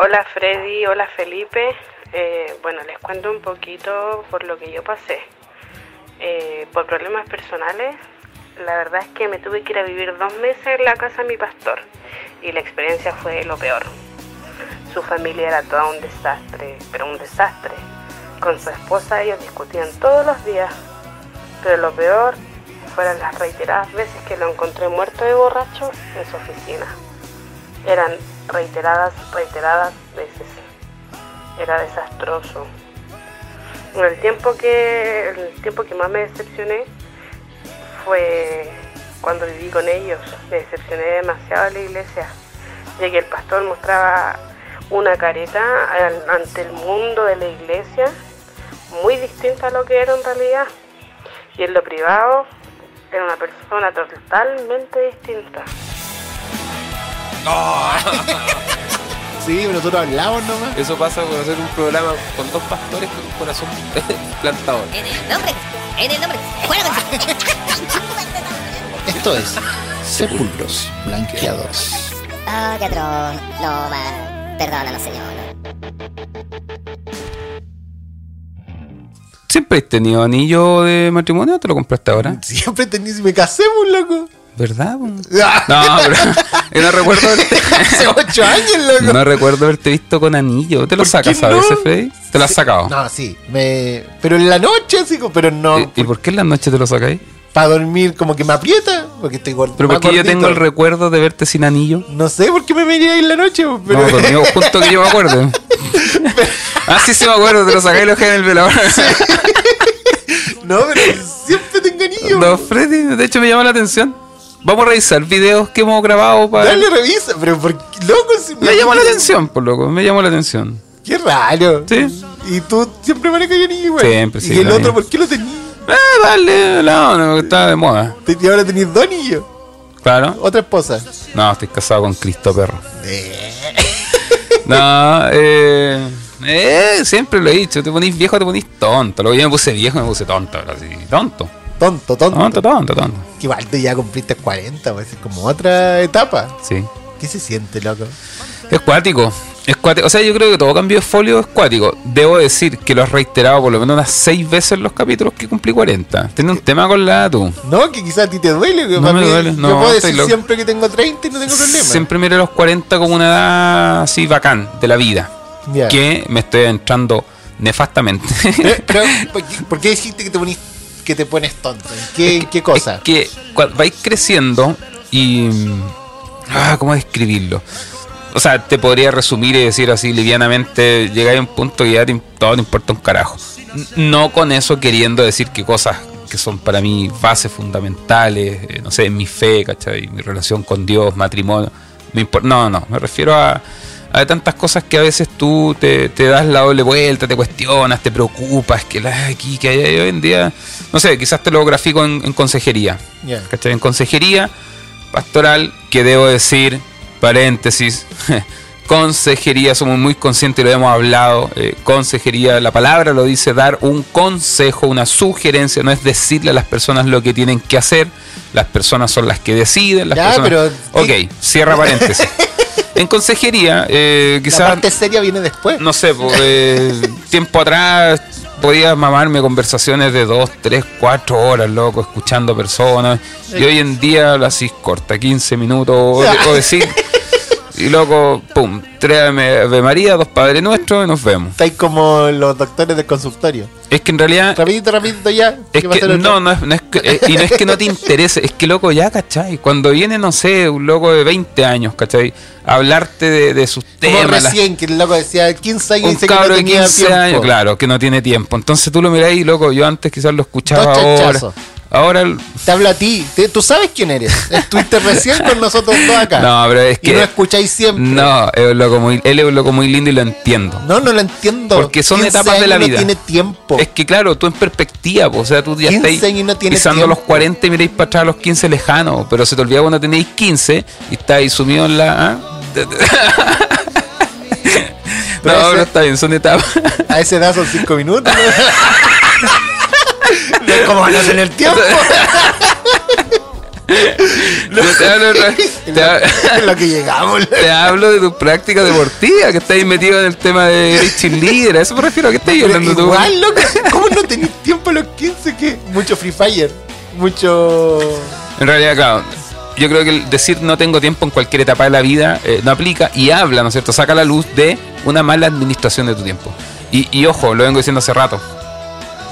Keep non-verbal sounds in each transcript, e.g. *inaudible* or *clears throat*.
Hola Freddy, hola Felipe. Eh, bueno, les cuento un poquito por lo que yo pasé. Eh, por problemas personales, la verdad es que me tuve que ir a vivir dos meses en la casa de mi pastor y la experiencia fue lo peor. Su familia era todo un desastre, pero un desastre. Con su esposa ellos discutían todos los días, pero lo peor fueron las reiteradas veces que lo encontré muerto de borracho en su oficina. Eran reiteradas, reiteradas veces. Era desastroso. En el tiempo que, el tiempo que más me decepcioné fue cuando viví con ellos. Me decepcioné demasiado de la iglesia, ya que el pastor mostraba una careta ante el mundo de la iglesia muy distinta a lo que era en realidad. Y en lo privado era una persona totalmente distinta. *laughs* Sí, pero nosotros hablamos nomás. Eso pasa por hacer un programa con dos pastores con un corazón *laughs* plantador. En el nombre, en el nombre. Fuera con *laughs* Esto es Sepulcros Blanqueados. Ah, qué atroz. No. Perdónanos, señor. ¿Siempre has tenido anillo de matrimonio o te lo compraste ahora? Siempre tenía, si me casé, pues, loco. ¿Verdad? *laughs* No, pero yo no recuerdo haberte, *laughs* Hace ocho años, loco. no recuerdo haberte visto con anillo. ¿Te lo ¿Por sacas qué a veces, no? ¿Te lo has sacado? No, sí. Me... Pero en la noche, como- pero no. ¿Y, y por qué en las noches te lo sacáis? Para dormir, como que me aprieta. Porque estoy gordo. Pero más porque yo tengo el recuerdo de verte sin anillo. No sé por qué me venía en la noche, pero. No, conmigo *laughs* junto que yo me acuerdo. ah, sí, sí me acuerdo, te lo sacáis y lo dejé en el velador. no, pero siempre tengo anillo. No, Freddy, de hecho me llama la atención. Vamos a revisar videos que hemos grabado para... Dale, revisa. Pero por qué, loco, si Me llamó la atención, por loco, me llamó la atención. Qué raro. Sí. Y tú siempre manejas anillo igual. Siempre, sí, Y el otro. ¿por qué lo tenías? Eh, dale, no, no, está de moda. Y ahora tenías dos anillos. Claro. Otra esposa. No, estoy casado con Cristo Perro. Eh. No, eh, eh, siempre lo he dicho, te ponís viejo, te ponís tonto. Luego yo me puse viejo, me puse tonto, ahora sí, tonto. Tonto, tonto. Tonto, tonto, tonto. Que igual tú ya cumpliste 40, pues es como otra etapa. Sí. ¿Qué se siente, loco? Es cuático. Es cuático. O sea, yo creo que todo cambio de folio es cuático. Debo decir que lo has reiterado por lo menos unas seis veces los capítulos que cumplí 40. Tienes un tema con la edad tú. No, que quizás a ti te duele. Que No me duele, no, yo puedo decir loco. siempre que tengo 30 y no tengo problema. Siempre miré los 40 como una edad así bacán de la vida. Que me estoy entrando nefastamente. Pero, pero, *laughs* ¿por, qué, por qué dijiste que te, ponís, que te pones tonto? ¿En qué, en qué cosa? Es que vais creciendo y. Ah, ¿Cómo describirlo? O sea, te podría resumir y decir así livianamente: llegáis a un punto que ya te todo te importa un carajo. No con eso queriendo decir que cosas que son para mí bases fundamentales, eh, no sé, mi fe, ¿cachai? Mi relación con Dios, matrimonio. Me no, no, me refiero a, a tantas cosas que a veces tú te, te das la doble vuelta, te cuestionas, te preocupas, que la aquí, que hay hoy en día, no sé, quizás te lo grafico en, en consejería. ¿cachai? En consejería pastoral, que debo decir, paréntesis, *laughs* consejería, somos muy conscientes y lo hemos hablado, eh, consejería, la palabra lo dice, dar un consejo, una sugerencia, no es decirle a las personas lo que tienen que hacer, las personas son las que deciden, las Ya, personas... pero- Ok, cierra paréntesis. *laughs* en consejería, eh, La quizás parte seria viene después. no sé, pues, eh, *laughs* tiempo atrás podía mamarme conversaciones de dos, tres, cuatro horas, loco, escuchando personas. Y hoy en día lo así corta, 15 minutos *laughs* o, de- o decir. Y loco, pum, tres Ave María, dos Padres Nuestros y nos vemos. Estáis como los doctores del consultorio. Es que en realidad. Rapidito, rapidito ya. Es ¿Qué va a que no, no es, no es que- eh, y no es que no te interese, es que loco, ya, ¿cachai? Cuando viene, no sé, un loco de 20 años, ¿cachai? A hablarte de, de sus Como temas. las- recién, que el loco decía 15 años un dice que cabro no de tenía 15 tiempo. años, claro, que no tiene tiempo. Entonces tú lo mirás y loco, yo antes quizás lo escuchaba ahora. Ahora, el- Te hablo a ti. Te- Tú sabes quién eres. Estuviste *laughs* recién con nosotros dos acá. no, pero es y que. no escucháis siempre. no, es un loco muy, él es un loco muy lindo y lo entiendo. No, no lo entiendo. Porque son 15 etapas de la vida. No tiene tiempo. Es que claro, tú en perspectiva, po, o sea, tú ya 15 estáis años no pisando tiempo. los 40 y miráis para atrás a los 15 lejanos, pero se te olvida cuando tenéis 15 y estáis sumido en la... ¿ah? *laughs* no, pero está bien, son etapas. A esa edad son 5 minutos. ¿no? *laughs* No es como van a tener tiempo. Yo te hablo, *laughs* te lo que llegamos. *laughs* te hablo de tu práctica deportiva, que estáis metido en el tema de Líder. A eso me refiero. ¿A qué estás Pero hablando tú? igual, loco, ¿cómo no tenés tiempo a los 15? que Mucho Free Fire, mucho... En realidad, claro, yo creo que el decir no tengo tiempo en cualquier etapa de la vida eh, no aplica y habla, ¿no es cierto? Saca la luz de una mala administración de tu tiempo. Y, y ojo, lo vengo diciendo hace rato.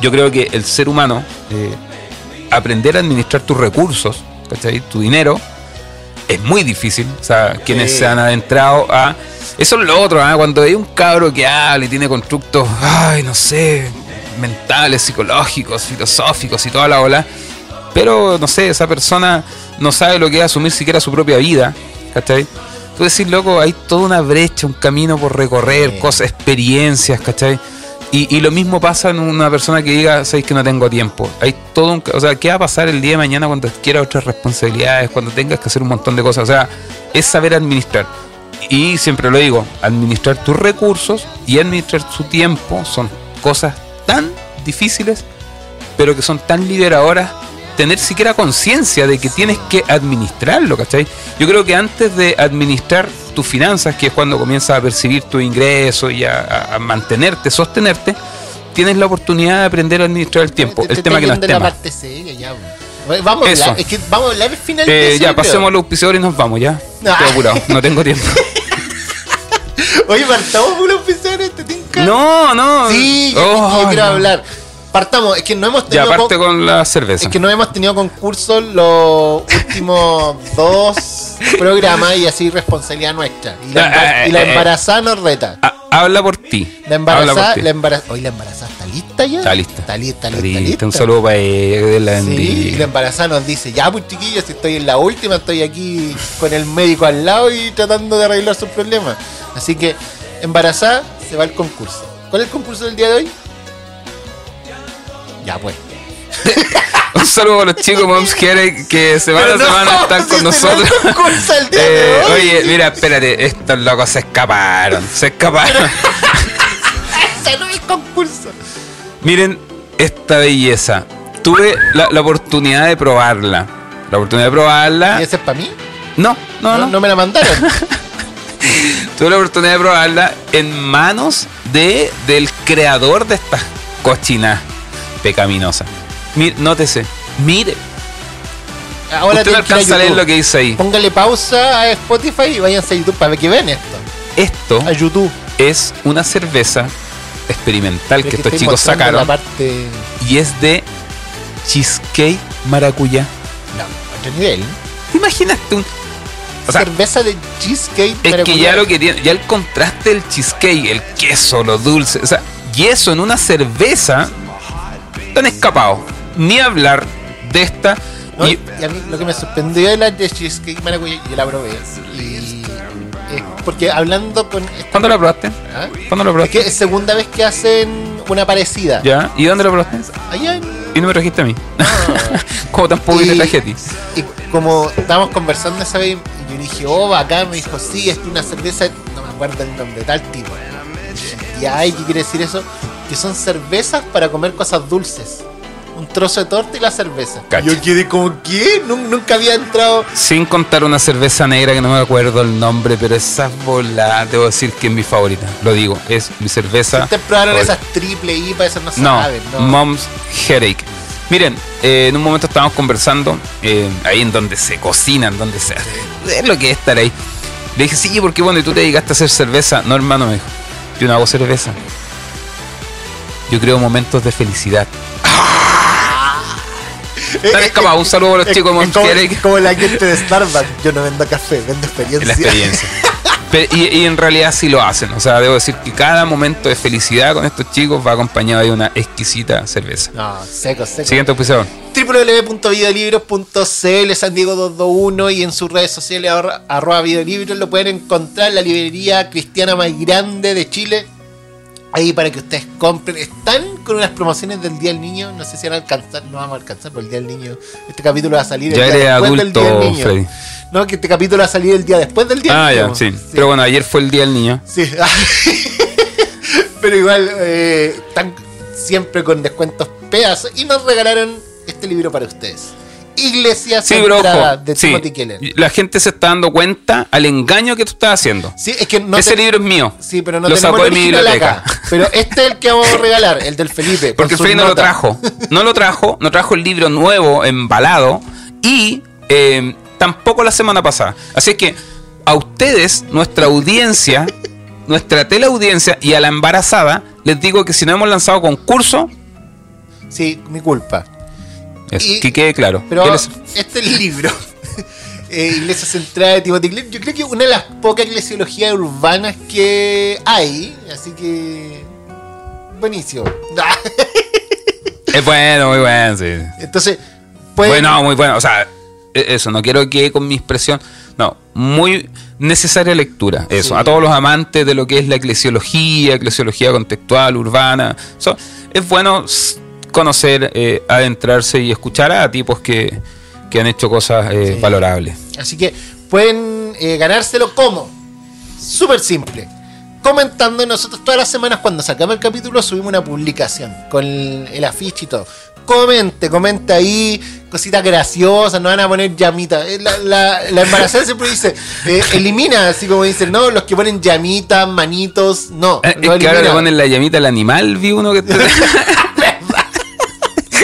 Yo creo que el ser humano, eh, aprender a administrar tus recursos, ¿cachai? Tu dinero, es muy difícil. O sea, quienes Sí. se han adentrado a. Eso es lo otro, ¿ah? cuando hay un cabro que habla y tiene constructos, ay, no sé, mentales, psicológicos, filosóficos y toda la ola pero no sé, esa persona no sabe lo que es asumir siquiera su propia vida, ¿cachai? Tú decís, loco, hay toda una brecha, un camino por recorrer, Sí. cosas, experiencias, ¿cachai? Y, y lo mismo pasa en una persona que diga, sabéis que no tengo tiempo. Hay todo un. O sea, ¿qué va a pasar el día de mañana cuando adquiera otras responsabilidades, cuando tengas que hacer un montón de cosas? O sea, es saber administrar. Y siempre lo digo, administrar tus recursos y administrar su tiempo son cosas tan difíciles pero que son tan liberadoras, tener siquiera conciencia de que tienes que administrarlo, ¿cachai? Yo creo que antes de administrar tus finanzas, que es cuando comienzas a percibir tu ingreso y a, a- mantenerte, sostenerte, tienes la oportunidad de aprender a administrar el tiempo. Te- El te tema que no es estoy viendo tema. la parte seria ya. Vamos a Eso. hablar, es que vamos a hablar al final de Eh, eso, ya, creo. pasemos a los auspiciadores y nos vamos, ya. Ah. Estoy apurado, no tengo tiempo. *laughs* Oye, partamos por los oficiales, te tinca. no, no. Sí, yo, Oh, quiero no. hablar. Partamos, es que no hemos Ya, tenido aparte con- con la cerveza. es que no hemos tenido concursos los últimos *laughs* dos programas y así responsabilidad nuestra. Y la, y la eh, eh. embarazada nos reta. Ah, habla por ti. La embarazada, la embarazada, hoy la embarazada está lista ya. Está lista. Está lista, lista, Lista, lista. Un saludo para ella, Sí, y la embarazada nos dice, ya pues chiquillos, si estoy en la última, estoy aquí con el médico al lado y tratando de arreglar sus problemas. Así que, embarazada, se va al concurso. ¿Cuál es el concurso del día de hoy? Ya pues. *laughs* Un saludo a los chicos Moms que, que semana a no, semana *laughs* están con si nosotros. el día Eh, oye, mira, espérate, estos locos se escaparon, se escaparon. *laughs* Ese no es concurso. Miren esta belleza. Tuve la, la oportunidad de probarla. La oportunidad de probarla. ¿Y ese es para mí? No, no, no. no me la mandaron. Tuve la oportunidad de probarla en manos de, del creador de estas cochinas pecaminosas. Mire, nótese, mire. Ahora Usted no ir a alcanza a leer lo que dice ahí. Póngale pausa a Spotify y váyanse a YouTube para ver que ven esto. Esto A YouTube. es una cerveza experimental que estos chicos sacaron parte... y es de cheesecake maracuyá. No, otro nivel. ¿Te imaginaste un o sea, Cerveza de cheesecake. es que ya lo que tiene, ya el contraste del cheesecake, el queso, lo dulce, o sea, y eso en una cerveza tan escapado. Ni hablar de esta No, y y a mí lo que me sorprendió de la de cheesecake maracuyá, yo la probé. Y es porque hablando con. ¿cuándo la probaste? ¿Ah? ¿Cuándo la Es probaste? que es segunda vez que hacen una parecida. ¿Ya? ¿Y dónde la probaste? Allá en. Y no me trajiste a mí. Ah. *laughs* Como tampoco Y- te traje a ti. Y como estábamos conversando esa vez, y yo dije, oh, acá me dijo, sí, es una cerveza, no me acuerdo el nombre, tal tipo. Y ay, ¿qué quiere decir eso? Que son cervezas para comer cosas dulces. Un trozo de torta y la cerveza. Cacha. Yo quedé como, ¿qué? Nun- Nunca había entrado. Sin contar una cerveza negra que no me acuerdo el nombre, pero esa bola, debo decir que es mi favorita. Lo digo, es mi cerveza. Ustedes probaron esas triple IPA, esas no, No, saben, ¿no? Mom's Headache. Miren, eh, en un momento estábamos conversando, eh, ahí en donde se cocinan, donde se es lo que es estar ahí. Le dije, sí, porque bueno, y tú te dedicaste a hacer cerveza. No, hermano, me dijo, yo no hago cerveza. Yo creo momentos de felicidad. Eh, Están eh, escapados. Un saludo a los chicos de como, como la gente de Starbucks. Yo no vendo café, vendo experiencia. en la experiencia. *laughs* Pe- y, y en realidad sí lo hacen. O sea, debo decir que cada momento de felicidad con estos chicos va acompañado de una exquisita cerveza. No, seco, seco. Siguiente auspiciador. www.videolibros.cl San Diego 221 y en sus redes sociales arro- arroba videolibros lo pueden encontrar la librería cristiana más grande de Chile ahí para que ustedes compren están con unas promociones del Día del Niño no sé si van a alcanzar no vamos a alcanzar por el Día del Niño este capítulo va a salir el Ya día eres después del Día del Niño Freddy. no que este capítulo va a salir el día después del Día Ah, del ya, Niño sí. Pero bueno, ayer fue el día del niño. Sí. *laughs* Pero igual, eh, están siempre con descuentos pedazos. Y nos regalaron este libro para ustedes. Iglesia Sí, pero centrada ojo, de sí, Timothy Keller. la gente se está dando cuenta al engaño que tú estás haciendo. Sí, es que no Ese te- libro es mío. Sí, pero no lo sacó de mi biblioteca. acá. Pero este es el que vamos a regalar, el del Felipe. Porque el Freddy no lo trajo. No lo trajo, no trajo el libro nuevo, embalado, y eh, tampoco la semana pasada. Así es que a ustedes, nuestra audiencia, nuestra teleaudiencia y a la embarazada, les digo que si no hemos lanzado concurso, Sí, mi culpa. Y- que quede claro. Pero ¿Qué les- este libro, *laughs* eh, Iglesia Centrada de Timothy Keller, yo creo que una de las pocas eclesiologías urbanas que hay, así que buenísimo. *laughs* Es bueno, muy bueno, sí. Entonces, pues Bueno, muy bueno. O sea, e- eso, no quiero que con mi expresión. No, muy necesaria lectura. Eso, Sí. a todos los amantes de lo que es la eclesiología, eclesiología contextual, urbana. eso, es bueno conocer, eh, adentrarse y escuchar a tipos que, que han hecho cosas eh, Sí. valorables. Así que pueden eh, ganárselo como. Súper simple. Comentando nosotros todas las semanas cuando sacamos el capítulo subimos una publicación con el, el afiche y todo. Comente, comente ahí, cositas graciosas, no van a poner llamitas. Eh, La, la, la embarazada *laughs* siempre dice, eh, elimina, así como dicen, no, los que ponen llamitas, manitos, no. Es que ahora le ponen la llamita al animal, vi uno que... *laughs* *laughs*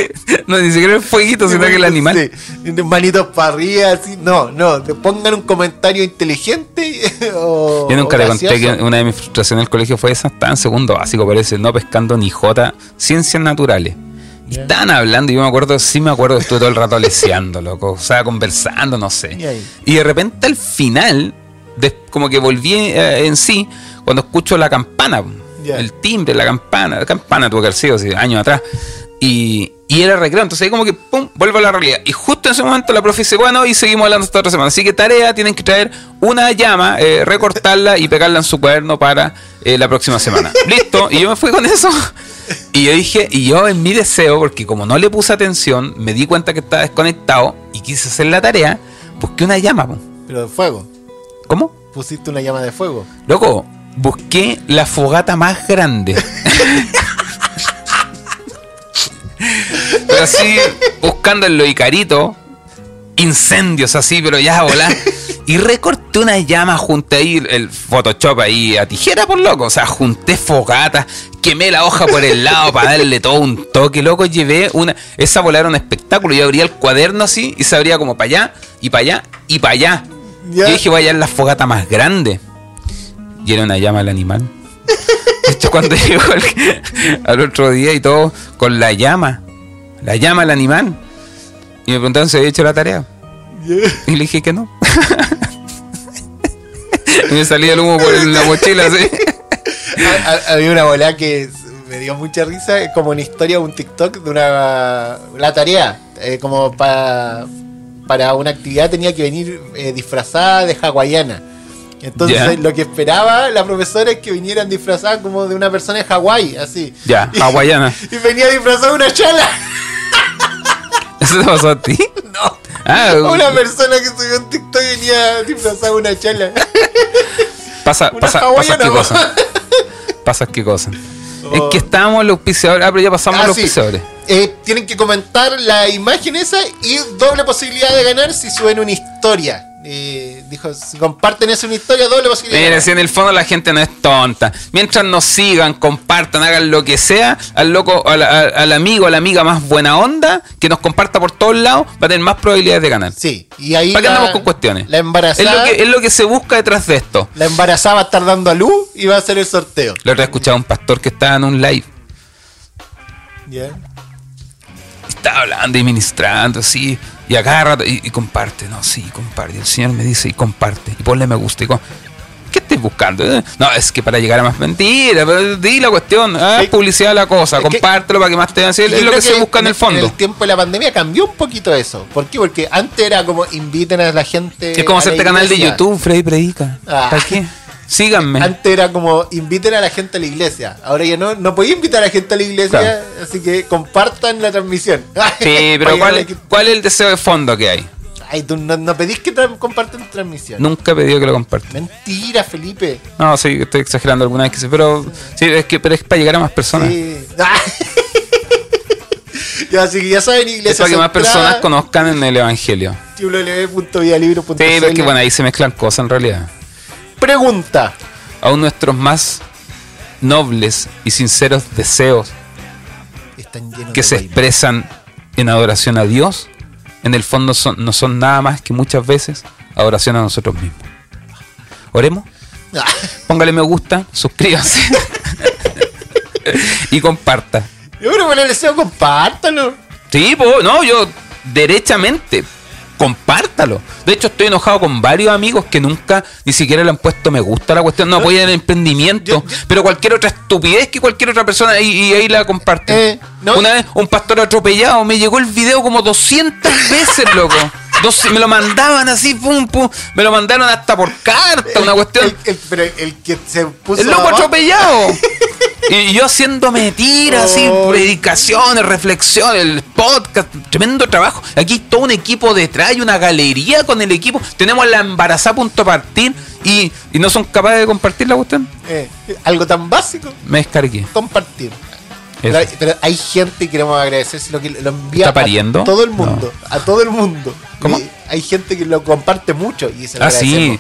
*laughs* no, ni siquiera el fueguito, sino que el animal. Sí, manitos para arriba, así. No, no, te pongan un comentario inteligente *laughs* o. Yo nunca o le conté que una de mis frustraciones en el colegio fue esa, estaba en segundo básico, parece, no pescando ni jota, ciencias naturales. Y estaban hablando, y yo me acuerdo, sí me acuerdo, estuve todo el rato leseando, *laughs* loco, o sea, conversando, no sé. Y de repente al final, como que volví eh, en sí, cuando escucho la campana, el timbre, la campana, la campana tuvo que haber sido, años atrás. Y, y era recreo, entonces ahí como que pum, vuelvo a la realidad. Y justo en ese momento la profe dice, bueno, y seguimos hablando esta otra semana. Así que tarea, tienen que traer una llama, eh, recortarla y pegarla en su cuaderno para eh, la próxima semana. *laughs* Listo, y yo me fui con eso. Y yo dije, y yo en mi deseo, porque como no le puse atención, me di cuenta que estaba desconectado y quise hacer la tarea, busqué una llama. po. Pero de fuego. ¿Cómo? Pusiste una llama de fuego. Loco, busqué la fogata más grande. *laughs* pero así, buscando en lo Icarito, incendios así, pero ya a volar. Y recorté una llama, junté ahí el- el Photoshop ahí a tijera por loco. O sea, junté fogatas, quemé la hoja por el lado para darle todo un toque, loco. Llevé una. Esa bola era un espectáculo. Yo abría el cuaderno así y se abría como para allá, y para allá, y para allá. Ya. Y dije, voy a hallar la fogata más grande. Y era una llama al animal. *laughs* De hecho, cuando llegó el- al otro día y todo, con la llama, la llama al animal. Y me preguntaron si había hecho la tarea. Y le dije que no. *laughs* y me salía el humo por la mochila así. Ha- ha- Había una bola que me dio mucha risa, es como una historia, un TikTok de una. La tarea, eh, como para para una actividad tenía que venir eh, disfrazada de hawaiana. Entonces lo que esperaba la profesora es que vinieran disfrazadas como de una persona de Hawái, así. Ya, *laughs* hawaiana. *laughs* *laughs* Y venía disfrazada de una chala. ¿Eso te pasó a ti? No. Ah, Una persona que subió un TikTok venía disfrazada de una chala. pasa, una pasa, pasa qué cosa. Pasas qué cosa. Oh. Es que estábamos los auspiciadores. Ah, pero ya pasamos Ah, los sí. auspiciadores. Eh, tienen que comentar la imagen esa y doble posibilidad de ganar si suben una historia. Eh, dijo, si comparten esa una historia, doble ganar. si en el fondo la gente no es tonta. Mientras nos sigan, compartan, hagan lo que sea, al loco, al, al- al amigo, a la amiga más buena onda, que nos comparta por todos lados, va a tener más probabilidades de ganar. Sí, y ahí ¿Para qué andamos con cuestiones? la Es embarazada, lo, que, es lo que se busca detrás de esto. la embarazada va a estar dando a luz y va a hacer el sorteo. Lo he escuchado a un pastor que estaba en un live. Ya. Estaba hablando y ministrando, así. Y a cada rato, y, y comparte, no, sí, comparte. El Señor me dice, y comparte. Y ponle me gusta. Y con- ¿Qué estás buscando? eh? No, es que para llegar a más mentiras, pero di la cuestión, ah, Sí. publicidad la cosa, Es que- compártelo para que más te vean. Sí, es lo que se busca en el En fondo. el tiempo de la pandemia cambió un poquito eso. ¿Por qué? Porque antes era como inviten a la gente. Es como hacerte canal de. YouTube, Freddy Predica. Ah. ¿Para qué? *laughs* Síganme. Antes era como inviten a la gente a la iglesia. Ahora ya no, no podía invitar a la gente a la iglesia, Claro. así que compartan la transmisión. *laughs* Sí, pero ¿cuál, llegar a- ¿cuál es el deseo de fondo que hay? Ay, tú no, no pedís que tra- compartan transmisión. Nunca he pedido que lo compartan. Mentira, Felipe. No, sí, estoy exagerando alguna vez que sí, pero sí, es que pero es para llegar a más personas. Sí. *laughs* Ya, así que ya saben, Es Iglesia para que más personas conozcan en el Evangelio. www.vialibro.cl. Sí, pero es que bueno, ahí se mezclan cosas en realidad. Pregunta. Aún nuestros más nobles y sinceros deseos Están llenos que de se vaina. expresan en adoración a Dios, en el fondo son- no son nada más que muchas veces adoración a nosotros mismos. Oremos, Ah, póngale me gusta, suscríbase *laughs* y comparta. Yo creo que el deseo, compártalo. Sí, po, no, yo derechamente compártalo. De hecho, estoy enojado con varios amigos que nunca ni siquiera le han puesto me gusta a la cuestión, no apoyan el emprendimiento, Yo- yo- pero cualquier otra estupidez que cualquier otra persona y, y ahí la comparten. Eh, no. Una vez un pastor atropellado me llegó el video como 200 veces, loco. Dos- me lo mandaban así, pum, pum. Me lo mandaron hasta por carta, una cuestión. El, el- pero el que se puso. El loco abajo- atropellado. *laughs* Y yo haciéndome tiras, así, predicaciones, reflexiones, el podcast, tremendo trabajo. Aquí todo un equipo detrás, hay una galería con el equipo. Tenemos la embarazada punto partir y, y no son capaces de compartir la cuestión. Eh, algo tan básico, Me descargué. compartir. Pero, pero hay gente que queremos agradecer si lo que lo envía ¿Está pariendo? a todo el mundo, a todo el mundo. ¿Cómo? Y hay gente que lo comparte mucho y se lo Ah, agradecemos.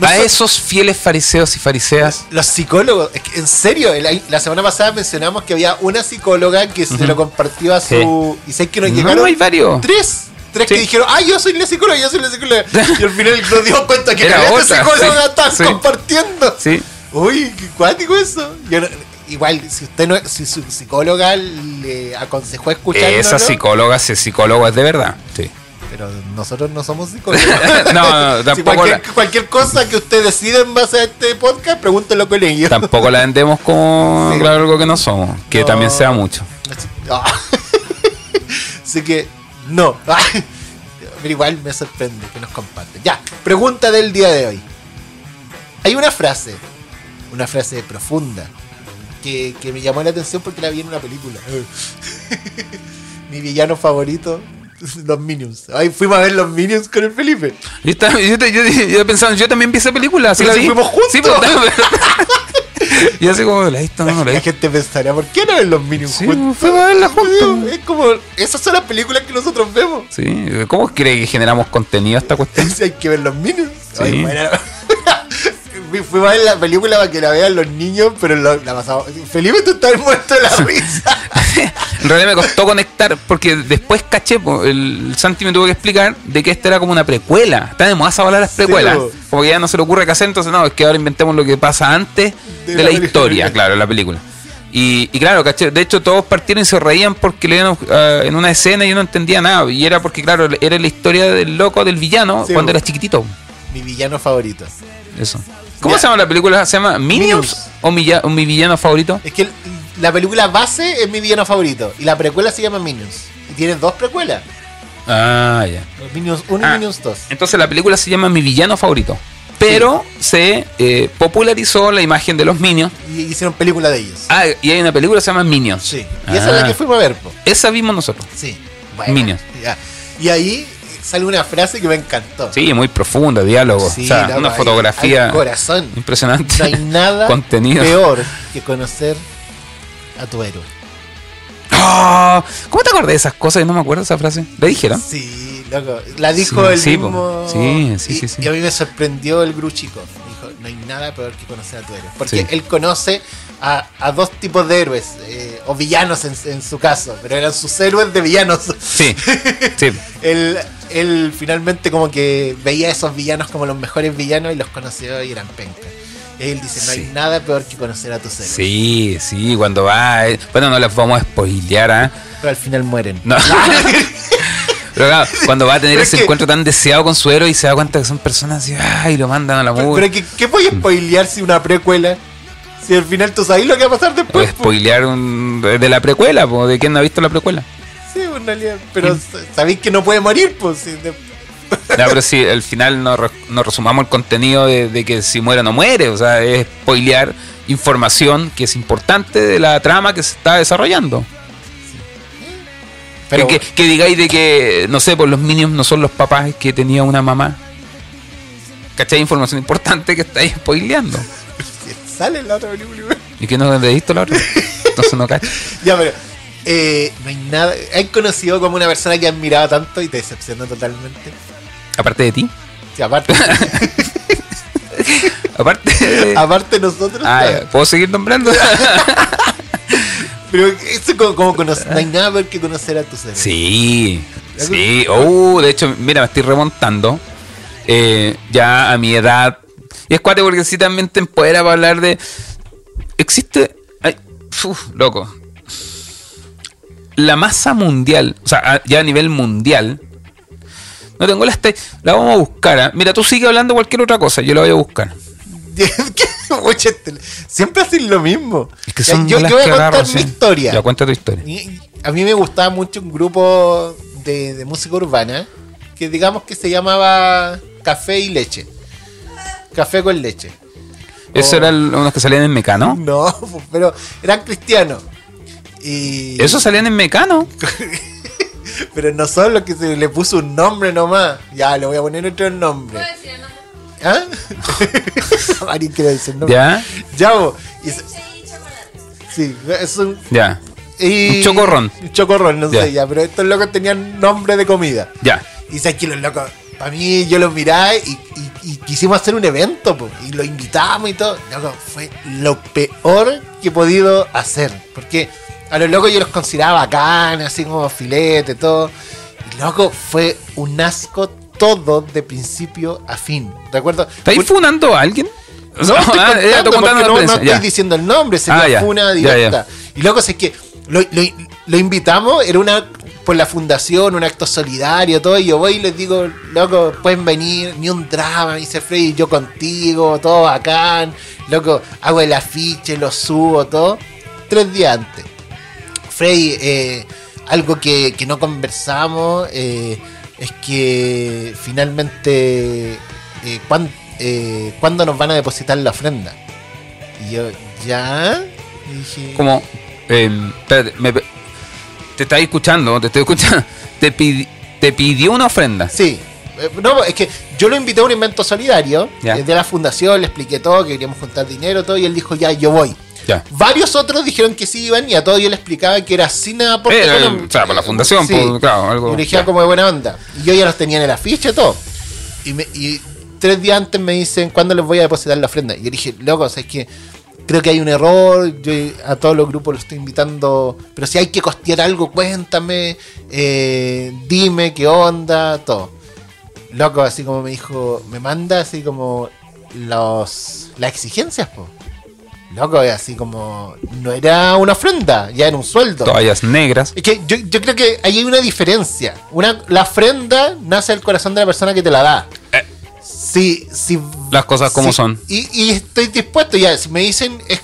A so- esos fieles fariseos y fariseas. Los psicólogos, en serio, la semana pasada mencionamos que había una psicóloga que se lo compartió a su. Y sé que nos No, llegaron hay varios. tres. Tres Sí. que dijeron, ah, yo soy la psicóloga, yo soy la psicóloga. *laughs* y al final nos dimos cuenta que Era la psicóloga sí, sí. compartiendo. Sí. Uy, qué cuático eso. Yo no- igual, si usted no, si su psicóloga le aconsejó escuchar. Esa psicóloga, ese psicólogo es de verdad. Sí. Pero nosotros no somos psicólogos. *laughs* No, no, *laughs* Si tampoco cualquier, la- cualquier cosa que usted decida en base a este podcast, pregúntelo con ellos. Tampoco la vendemos como Sí. claro, algo que no somos. Que No. también sea mucho. Así, ah. *laughs* Así que, no. Pero igual me sorprende que nos comparten. Ya, pregunta del día de hoy. Hay una frase, una frase profunda, que, que me llamó la atención porque la vi en una película. Mi villano favorito, *laughs* los Minions. Ay, fuimos a ver los Minions con el Felipe. Yo, estaba- yo, yo, yo pensaba, yo también vi esa película, así la fuimos juntos. Sí, pero- *laughs* y así como, la visto, no, no la La gente pensaría, ¿por qué no ven los Minions Sí, juntos? fuimos a verla juntos. Es como, esas son las películas que nosotros vemos. Sí, ¿cómo cree que generamos contenido a esta cuestión? *laughs* Sí, hay que ver los Minions. Sí. Ay, bueno. Fui- Fuimos a ver la película para que la vean los niños, pero lo- la pasamos. Felipe, tú estás muerto de la risa. *laughs* En realidad me costó conectar porque después caché, po, el Santi me tuvo que explicar de que esta era como una precuela. Está de moda esa palabra las Sí, precuelas. po. como que ya no se le ocurre qué hacer, entonces no, es que ahora inventemos lo que pasa antes De de, la historia, claro, la película. Y, y claro, caché, de hecho todos partieron y se reían porque leían ah, en una escena y yo no entendía nada. Y era porque, claro, era la historia del loco, del villano, Sí, cuando era chiquitito. Mi villano favorito. Eso. ¿Cómo Ya. se llama la película? ¿Se llama Minions? Minions. ¿O mi, ya- o mi villano favorito? Es que la película base es mi villano favorito. Y la precuela se llama Minions. Y tiene dos precuelas. Ah, ya. Minions 1 Ah. y Minions 2. Entonces la película se llama Mi villano favorito. Pero se eh, popularizó la imagen de los Minions. Y hicieron película de ellos. Ah, y hay una película que se llama Minions. Sí. Y esa es la Ah, que fuimos a ver, po. Esa vimos nosotros. Sí. Minions. ya. Y ahí sale una frase que me encantó. Sí, muy profunda, diálogo. Sí, o sea, loco, una fotografía corazón. impresionante. No hay nada *laughs* Contenido. peor que conocer a tu héroe. Ah, ¿Cómo te acuerdas de esas cosas? Yo no me acuerdo esa frase. ¿La dijeron? Sí, loco. La dijo Sí, el sí, mismo. Sí, sí, y, sí, sí. y a mí me sorprendió el Gru chico. Dijo, no hay nada peor que conocer a tu héroe. Porque él conoce a, a dos tipos de héroes, eh, o villanos en, en su caso, pero eran sus héroes de villanos. Sí. *laughs* Sí. él, él finalmente como que veía a esos villanos como los mejores villanos y los conoció y eran pencas. Él dice, no hay Sí. nada peor que conocer a tus héroes. Sí, sí, cuando va. eh, Bueno, no les vamos a spoilear, ¿ah? Pero al final mueren. No. *laughs* *laughs* Pero claro, cuando va a tener Pero es ese que- encuentro tan deseado con su héroe y se da cuenta que son personas así, ay, lo mandan a la Pero, mugre. pero ¿qué, ¿qué voy a spoilear si una precuela? Si al final tú sabes lo que va a pasar después. po. spoilear un, de la precuela, po, de quién no ha visto la precuela. Sí, en realidad. Pero sabéis que no puede morir, pues. si de- *laughs* No, pero si al final no, re- no resumamos el contenido de, de que si muere o no muere, o sea, es spoilear información que es importante de la trama que se está desarrollando. Pero que, digáis de que, no sé, pues los minions no son los papás que tenía una mamá. ¿Cachai? Información importante que estáis spoileando. *laughs* sale en la otra película. Y que no le visto la otra. Entonces no cacho. *laughs* ya, pero Eh, no hay nada. ¿Has conocido como una persona que has admirado tanto y te decepcionó totalmente? Aparte de ti. Sí, aparte, *laughs* Aparte. *laughs* aparte de nosotros. Ah. ¿Puedo seguir nombrando? *laughs* Pero eso como, como conocer, no hay nada que conocer a tu ser. Sí, sí. Oh, de hecho, mira, me estoy remontando. eh, ya a mi edad. Y es cuate porque sí también te empodera para hablar de. Existe. Ay, uf, loco. La masa mundial, o sea, ya a nivel mundial. No tengo la La vamos a buscar. ¿ah? Mira, tú sigue hablando cualquier otra cosa, yo la voy a buscar. *laughs* Oye, te- Siempre hacen lo mismo. Es que Ya, son yo, las yo voy a que contar agarro, mi sí. historia. Ya cuenta tu historia. A mí me gustaba mucho un grupo de, de música urbana que digamos que se llamaba Café y Leche. Café con leche. ¿Esos Oh. eran unos que salían en Mecano? No, *laughs* pero eran cristianos. Y, ¿Esos salían en Mecano? *laughs* Pero no son los que se le puso un nombre nomás. Ya, le voy a poner otro nombre. ¿Ah? *laughs* Mari quiere decir nombre. ¿Ya? Ya. Y se- Sí, es un. Ya. y- Un chocorrón. Un chocorrón, no Ya. sé ya, pero estos locos tenían nombre de comida. Ya. Y sabes que los locos, para mí, yo los miraba y, y- y quisimos hacer un evento, po, y lo invitamos y todo. Loco, fue lo peor que he podido hacer. Porque a los locos yo los consideraba bacán, así como filete, todo. Y loco, fue un asco todo de principio a fin. ¿Recuerdo? ¿Estáis Un- funando a alguien? No, estoy *laughs* ah, contando, ya, estoy contando porque la no, no estoy ya. diciendo el nombre, sería Ah, ya, funa ya, directa. Y loco, es que lo, lo- lo invitamos, era una por la fundación, un acto solidario, todo, y yo voy y les digo, loco, pueden venir, ni un drama, me dice Freddy, yo contigo, todo bacán, loco, hago el afiche, lo subo, todo, tres días antes. Freddy, eh, algo que, que no conversamos eh, es que finalmente, eh, ¿cuán- eh, ¿cuándo nos van a depositar la ofrenda? Y yo, ¿ya? Y dije, Como, eh, espérate, me te estáis escuchando, te estoy escuchando. *laughs* Te, pidi- te pidió una ofrenda. Sí. Eh, No, es que yo lo invité a un invento solidario Ya. eh, de la fundación, le expliqué todo, que queríamos juntar dinero, todo, y él dijo, ya, yo voy. Ya. Varios otros dijeron que sí iban y a todos yo le explicaba que era sin aporte Eh, o sea, por la fundación, Sí. por- claro, algo- como de buena onda. Y yo ya los tenía en el afiche y todo. Y, me- y tres días antes me dicen, ¿cuándo les voy a depositar la ofrenda? Y yo dije, loco, o sea, es que creo que hay un error, yo a todos los grupos los estoy invitando, pero si hay que costear algo, cuéntame, eh, dime qué onda, todo. Loco, así como me dijo, me manda así como los las exigencias, po. Loco, así como no era una ofrenda, ya era un sueldo. Toallas negras. Es que yo, yo creo que ahí hay una diferencia. Una, la ofrenda nace del corazón de la persona que te la da. Eh. Si, si, Las cosas como si- son. Y, y estoy dispuesto ya. Si me dicen, es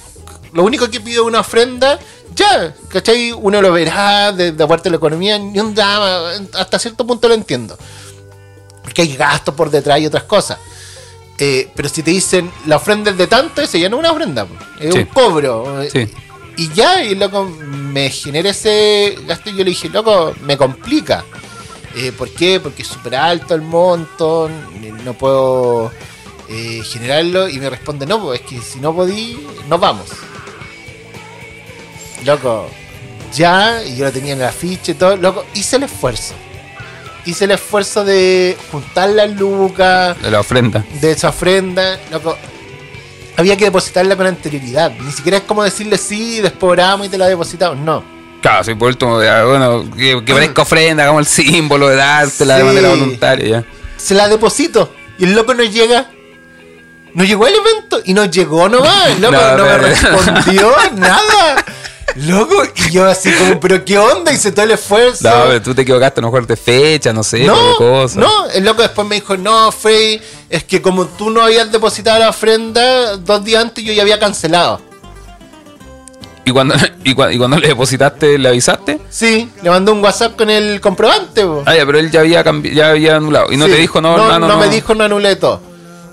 lo único que pido es una ofrenda, ya, ¿cachai? Uno lo verá de, de parte de la economía, ni un drama. Hasta cierto punto lo entiendo. Porque hay gastos por detrás y otras cosas. Eh, pero si te dicen la ofrenda es de tanto, ese ya no es una ofrenda, es Sí. un cobro. Sí. Y ya, y loco, me genera ese gasto y yo le dije, loco, me complica. Eh, ¿Por qué? Porque es súper alto el monto, no puedo eh, generarlo. Y me responde, no, pues es que si no podí, nos vamos. Loco, ya, y yo lo tenía en el afiche y todo, loco, hice el esfuerzo. Hice el esfuerzo de juntar las lucas, De la ofrenda. de esa ofrenda, loco. Había que depositarla con anterioridad. Ni siquiera es como decirle sí, después oramos y te la depositamos. No. Claro, soy por último, ya, bueno, que, que parezca ofrenda, hagamos el símbolo de dártela de Sí. manera voluntaria. ya. Se la deposito. Y el loco no llega. No llegó al evento y no llegó nomás. El loco No, no, me respondió *laughs* nada. Loco, y yo así como, pero qué onda, hice todo el esfuerzo. No, pero tú te equivocaste mejor de fecha, no sé, no, no, el loco después me dijo, no, Frey, es que como tú no habías depositado la ofrenda dos días antes, yo ya había cancelado. ¿Y cuando, *laughs* y, cua- y cuando le depositaste, le avisaste? Sí, le mandó un WhatsApp con el comprobante. po. Ah, ya, pero él ya había, ya había anulado. Y no Sí. te dijo, no, no, hermano, no no. me dijo, no anulé todo.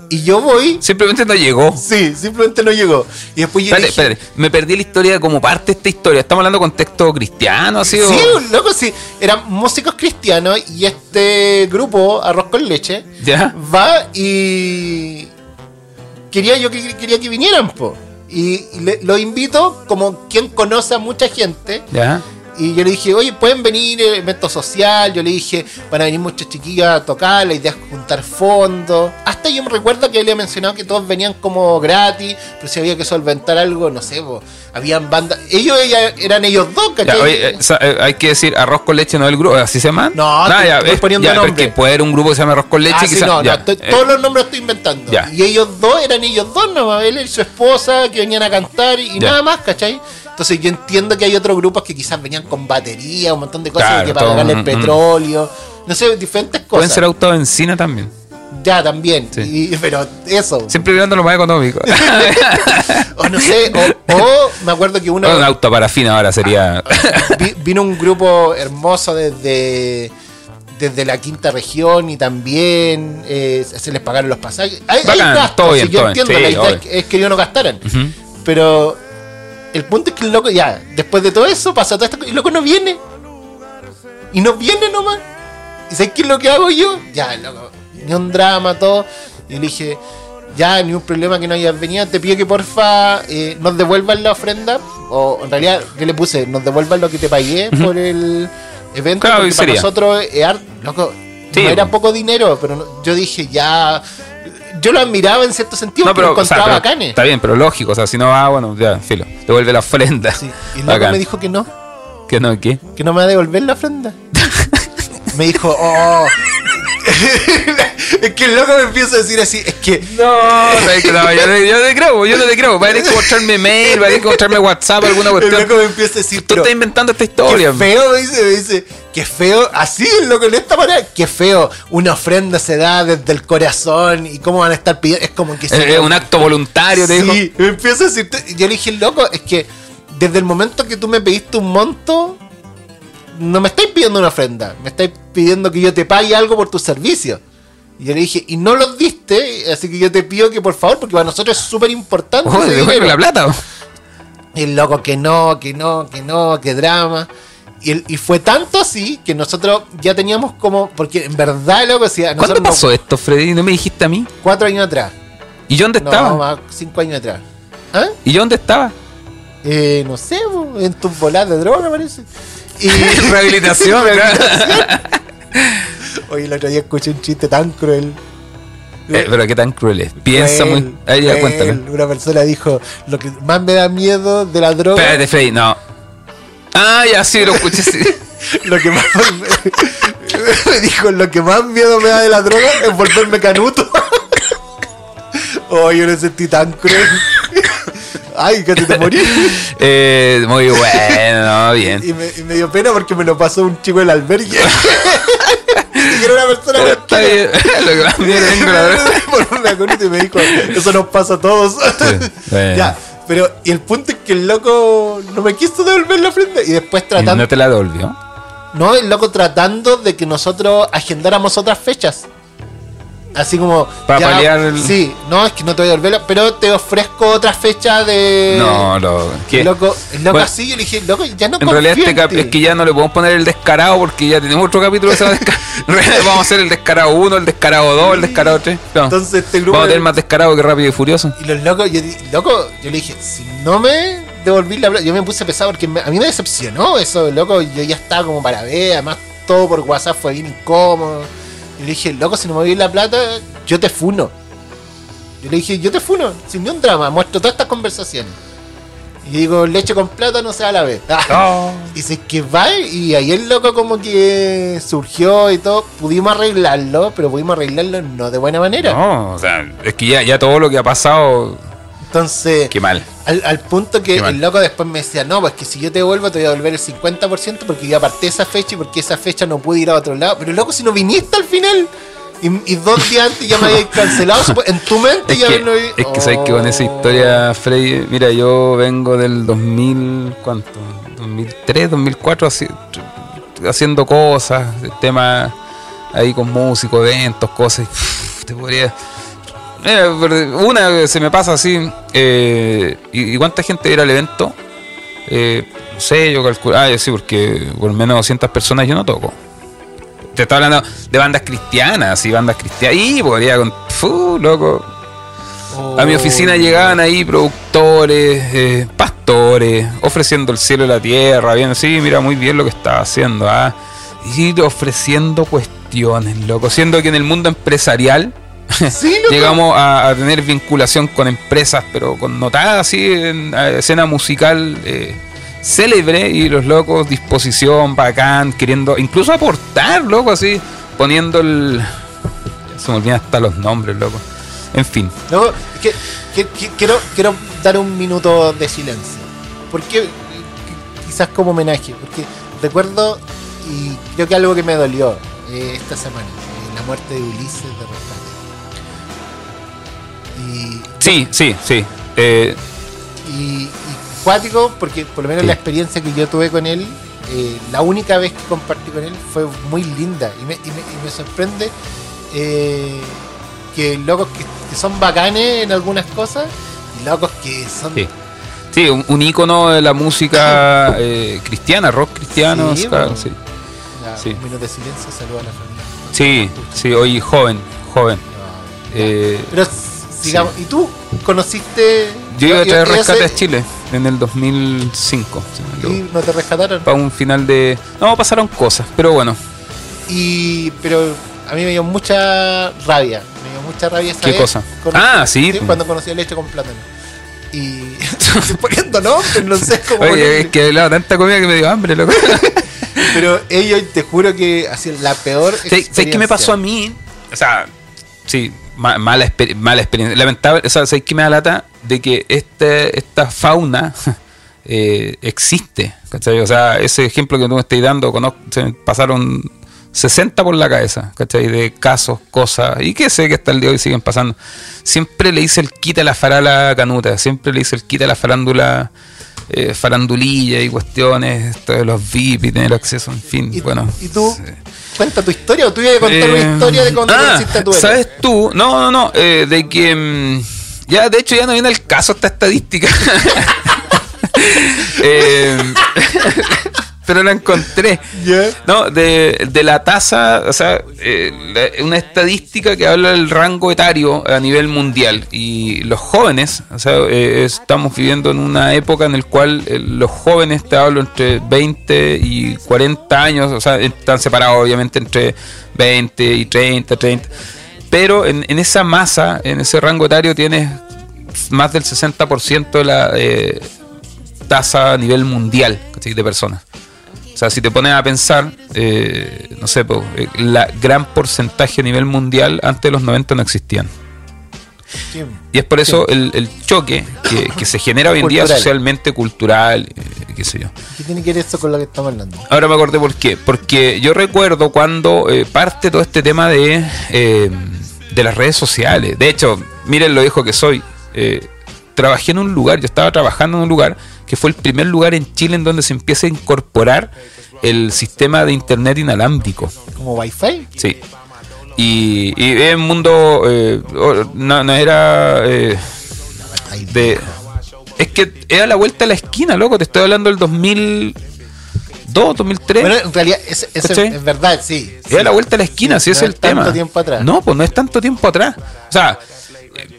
Y yo voy, Simplemente no llegó. sí, simplemente no llegó. Y después yo Espérate, dije, espérate, me perdí la historia como parte de esta historia. ¿Estamos hablando de contexto cristiano, así o...? Sí, loco, sí. Eran músicos cristianos y este grupo, Arroz con Leche, ¿Ya? va y quería yo que quería que vinieran, po. Y, y le- lo invito como quien conoce a mucha gente ¿Ya? Y yo le dije, oye, pueden venir, eh, evento social. Yo le dije, van a venir muchas chiquillas a tocar, la idea es juntar fondos. Hasta yo me recuerdo que él había mencionado que todos venían como gratis, pero si había que solventar algo, no sé, po, habían bandas. Ellos ella- eran ellos dos, Ya, ¿cachai? oye, eh, eh, hay que decir arroz con leche, no el grupo, ¿así se llama? No, Nah, ya, estoy es- poniendo ya, nombre. porque puede haber un grupo que se llama arroz con leche Ah, y sí, quizá- no, ya, no, estoy- eh, todos los nombres estoy inventando. Ya. Y ellos dos eran ellos dos nomás, él y su esposa que venían a cantar y nada más, ¿cachai? Entonces yo entiendo que hay otros grupos que quizás venían con batería, un montón de cosas Claro, que para todo pagarle un- el petróleo, no sé, diferentes cosas. Pueden ser autos de benzina también. Ya, también. Sí. Y- pero eso. Siempre mirando lo más económico. *laughs* O no sé, o, o me acuerdo que uno... un auto parafina ahora sería. *laughs* Vi- vino un grupo hermoso desde desde la quinta región y también eh, se les pagaron los pasajes. Hay, hay Bacán, gastos, todo bien, yo todo bien, entiendo, sí, la idea es que, es que ellos no gastaran. Pero el punto es que el loco, ya, después de todo eso, pasa todo esto, y el loco no viene. Y no viene nomás. ¿Y sabes qué es lo que hago yo? Ya, loco, ni un drama, todo. Y le dije, ya, ni un problema que no hayas venido, te pido que porfa eh, nos devuelvan la ofrenda. O en realidad, yo le puse, nos devuelvan lo que te pagué por el evento. Claro, porque para sería. nosotros, loco, Sí, no era po. poco dinero, pero no- yo dije, ya. Yo lo admiraba en cierto sentido, No, porque lo pero, o sea, encontraba pero bacanes. está bien, pero lógico. O sea, si no va, bueno, ya, filo. Devuelve la ofrenda. Sí, Y Bacán. me dijo que no, ¿Que no? ¿Qué? que no me va a devolver la ofrenda. *laughs* me dijo, oh. *laughs* es que el loco me empieza a decir así, es que. No, que no, yo, te- yo te creo, yo no te creo. Va a tener que mostrarme mail, va a tener que mostrarme WhatsApp, alguna El cuestión. loco me empieza a decir, Tú estás inventando esta qué historia. feo, me dice, me dice, qué feo, así el loco en esta manera, qué feo, una ofrenda se da desde el corazón y cómo van a estar pidiendo, es como que Es un acto voluntario, te dijo. Sí, me empieza a decir. Yo le dije, loco, es que desde el momento que tú me pediste un monto, no me estáis pidiendo una ofrenda, me estáis pidiendo que yo te pague algo por tu servicio. Y yo le dije, y no los diste, así que yo te pido que por favor, porque para nosotros es súper importante. Ojo, ese devuelve dinero". la plata. Y el loco, que no, que no, que no, que drama. Y, el- y fue tanto así que nosotros ya teníamos como, porque en verdad, loco, si a ¿Cuándo pasó esto, Freddy? ¿No me dijiste a mí? cuatro años atrás. ¿Y yo dónde No, estaba? más cinco años atrás. ¿Ah? ¿Y yo dónde estaba? Eh, no sé, en tus bolas de droga parece. Y *laughs* Rehabilitación, Oye, el otro día escuché un chiste tan cruel. Eh, pero qué tan cruel es. Piensa Cruel, muy. Ahí ya cuéntame. Una persona dijo, lo que más me da miedo de la droga, Espérate, Freddy, no. Ah, ya sí, lo escuché. sí. *laughs* lo que más me, me *laughs* dijo, lo que más miedo me da de la droga es volverme canuto. Oye, yo me sentí tan cruel. Ay, casi te morí. *laughs* Eh, muy bueno, bien. Y me, y me dio pena porque me lo pasó un chico del albergue. y *laughs* era una persona Pero está bien. *laughs* Lo que más Conuto y me dijo, eso nos pasa a todos. bueno. ya, pero y el punto es que el loco no me quiso devolver la ofrenda y después ¿Y tratando, no te la devolvió? no, el loco tratando de que nosotros agendáramos otras fechas. Así como Para paliar el- Sí, no, es que no te voy a devolverla, pero te ofrezco otra fecha de No, lo. ¿qué? Loco, loco Bueno, así, yo le dije, loco, ya no En realidad este en cap- ti". es que ya no le podemos poner el descarado porque ya tenemos otro capítulo. *laughs* En realidad Vamos a hacer el descarado 1, el descarado 2, el descarado 3. Entonces este grupo Vamos a tener más descarado que rápido y furioso. Y los locos, yo, loco, yo le dije, si no me devolví la yo me puse pesado porque me- a mí me decepcionó eso, loco, yo ya estaba como para ver, además todo por WhatsApp fue bien incómodo. Y le dije, loco, si no me doy la plata, yo te funo. Yo le dije, yo te funo, sin ni un drama, muestro todas estas conversaciones. Y digo, leche con plata no se da a la vez. *laughs* Y dice que va y ahí el loco como que surgió y todo. Pudimos arreglarlo, pero pudimos arreglarlo no de buena manera. No, o sea, es que ya, ya todo lo que ha pasado, Entonces, qué mal. al, al punto que el loco después me decía, no, pues que si yo te devuelvo te voy a devolver el 50% porque yo aparté esa fecha y porque esa fecha no pude ir a otro lado. Pero loco, si no viniste al final y, y dos días antes ya me habías *laughs* cancelado, en tu mente Es ya que, no vi- es que sabes que con esa Oh. historia, Freddy, mira, yo vengo del 2000, ¿cuánto? 2003, 2004, así- haciendo cosas, temas ahí con músicos, eventos, cosas. y, Te podría. Pero una se me pasa así. eh, ¿y, y cuánta gente era al evento? Eh, no sé, yo calculo. Ah, sí, porque por menos 200 personas yo no toco. Te estoy hablando de bandas cristianas, y bandas cristianas. Y podría con. Fu, loco. A mi oficina llegaban ahí productores, eh, pastores, ofreciendo el cielo y la tierra, viendo, sí, mira muy bien lo que está haciendo, ah. Y ofreciendo cuestiones, loco. Siendo que en el mundo empresarial *laughs* Sí, llegamos a, a tener vinculación con empresas, pero connotadas así en escena musical eh, célebre y los locos disposición, bacán, queriendo incluso aportar, loco, así, poniendo el... ya Se me olvidan hasta los nombres, loco. En fin. No, que, que- que- quiero, quiero dar un minuto de silencio. Porque quizás como homenaje, porque recuerdo y creo que algo que me dolió eh, esta semana, eh, la muerte de Ulises de Rescate. Y, Sí, sí, sí. Eh, y, y cuático, porque por lo menos Sí. la experiencia que yo tuve con él, eh, la única vez que compartí con él fue muy linda y me, y me, y me sorprende eh, que locos que, que son bacanes en algunas cosas y locos que son Sí. Sí, un, un ícono de la música eh, cristiana, rock cristiano. Sí, bueno. sí. Un minuto de silencio, saluda a la familia. sí, sí, hoy joven, joven. No. Eh, Pero s- sigamos, ¿y tú conociste? yo iba a traer rescate a Chile en el 2005. si. ¿Y no te rescataron? Para un final de... No, pasaron cosas, pero bueno. Y, pero a mí me dio mucha rabia. Me dio mucha rabia esa ¿Qué vez cosa? Ah, sí. Cuando conocí a leche con plátano. Y *laughs* poniendo nombres, no sé cómo. Oye, es que he hablado tanta comida que me dio hambre, loco. *laughs* Pero ellos, te juro que así la peor. ¿Sabes sabes qué me pasó a mí? O sea, sí, ma- mala, mala experiencia. Lamentable, o sea, ¿sabes qué me da lata? De que este, esta fauna *laughs* eh, existe. ¿cachai? O sea, ese ejemplo que tú me estás dando, se pasaron 60 por la cabeza, ¿cachai? De casos, cosas, y que sé que hasta el día de hoy siguen pasando. Siempre le hice el quita la farala canuta, siempre le hice el quita la farándula. Eh, farandulilla y cuestiones, esto de los VIP y tener acceso, en fin, ¿Y, bueno. ¿Y tú? sí. Cuenta tu historia o tú ibas a contar Eh, una historia de cuando ah, tu héroe? ¿Sabes tú? No, no, no. eh, de que. mm, ya, de hecho, ya no viene el caso esta estadística. *laughs* Eh, pero la encontré. *laughs* No, de, de la tasa, o sea, eh, la- una estadística que habla del rango etario a nivel mundial. Y los jóvenes, o sea, eh, estamos viviendo en una época en la cual eh, los jóvenes, te hablo entre 20 y 40 años, o sea, están separados obviamente entre 20 y 30, 30. Pero en, en esa masa, en ese rango etario, tienes más del 60% de la eh, tasa a nivel mundial de personas. O sea, si te pones a pensar, eh, no sé, eh, la gran porcentaje a nivel mundial antes de los 90 no existían. Y es por eso el, el choque que, que se genera hoy en día socialmente, cultural, eh, qué sé yo. ¿Qué tiene que ver esto con lo que estamos hablando? Ahora me acordé por qué. Porque yo recuerdo cuando eh, parte todo este tema de, eh, de las redes sociales. De hecho, miren lo viejo que soy. Trabajé en un lugar, yo estaba trabajando en un lugar que fue el primer lugar en Chile en donde se empieza a incorporar el sistema de internet inalámbrico. ¿Como Wi-Fi? Sí. Y, y es un mundo, eh, no, no era eh, de... Es que era la vuelta a la esquina, loco. Te estoy hablando del 2002, 2003. Bueno, en realidad, es, es, es verdad, sí. Era sí. la vuelta a la esquina, si no es el tema. tanto tiempo atrás. No, pues no es tanto tiempo atrás. O sea,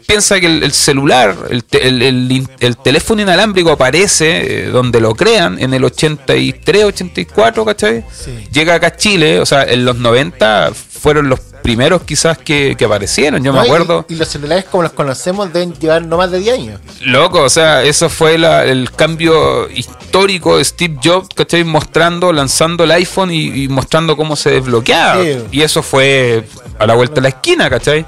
piensa que el, el celular, el, te- el- el teléfono inalámbrico aparece eh, donde lo crean, en el 83, 84, ¿cachai? Sí. Llega acá a Chile, o sea, en los 90 fueron los primeros quizás que, que aparecieron, yo No, me y- acuerdo. Y, los celulares como los conocemos deben llevar no más de 10 años. Loco, o sea, eso fue la- el cambio histórico de Steve Jobs, ¿cachai? Mostrando, lanzando el iPhone y, y mostrando cómo se desbloqueaba. Sí. Y eso fue a la vuelta de la esquina, ¿cachai?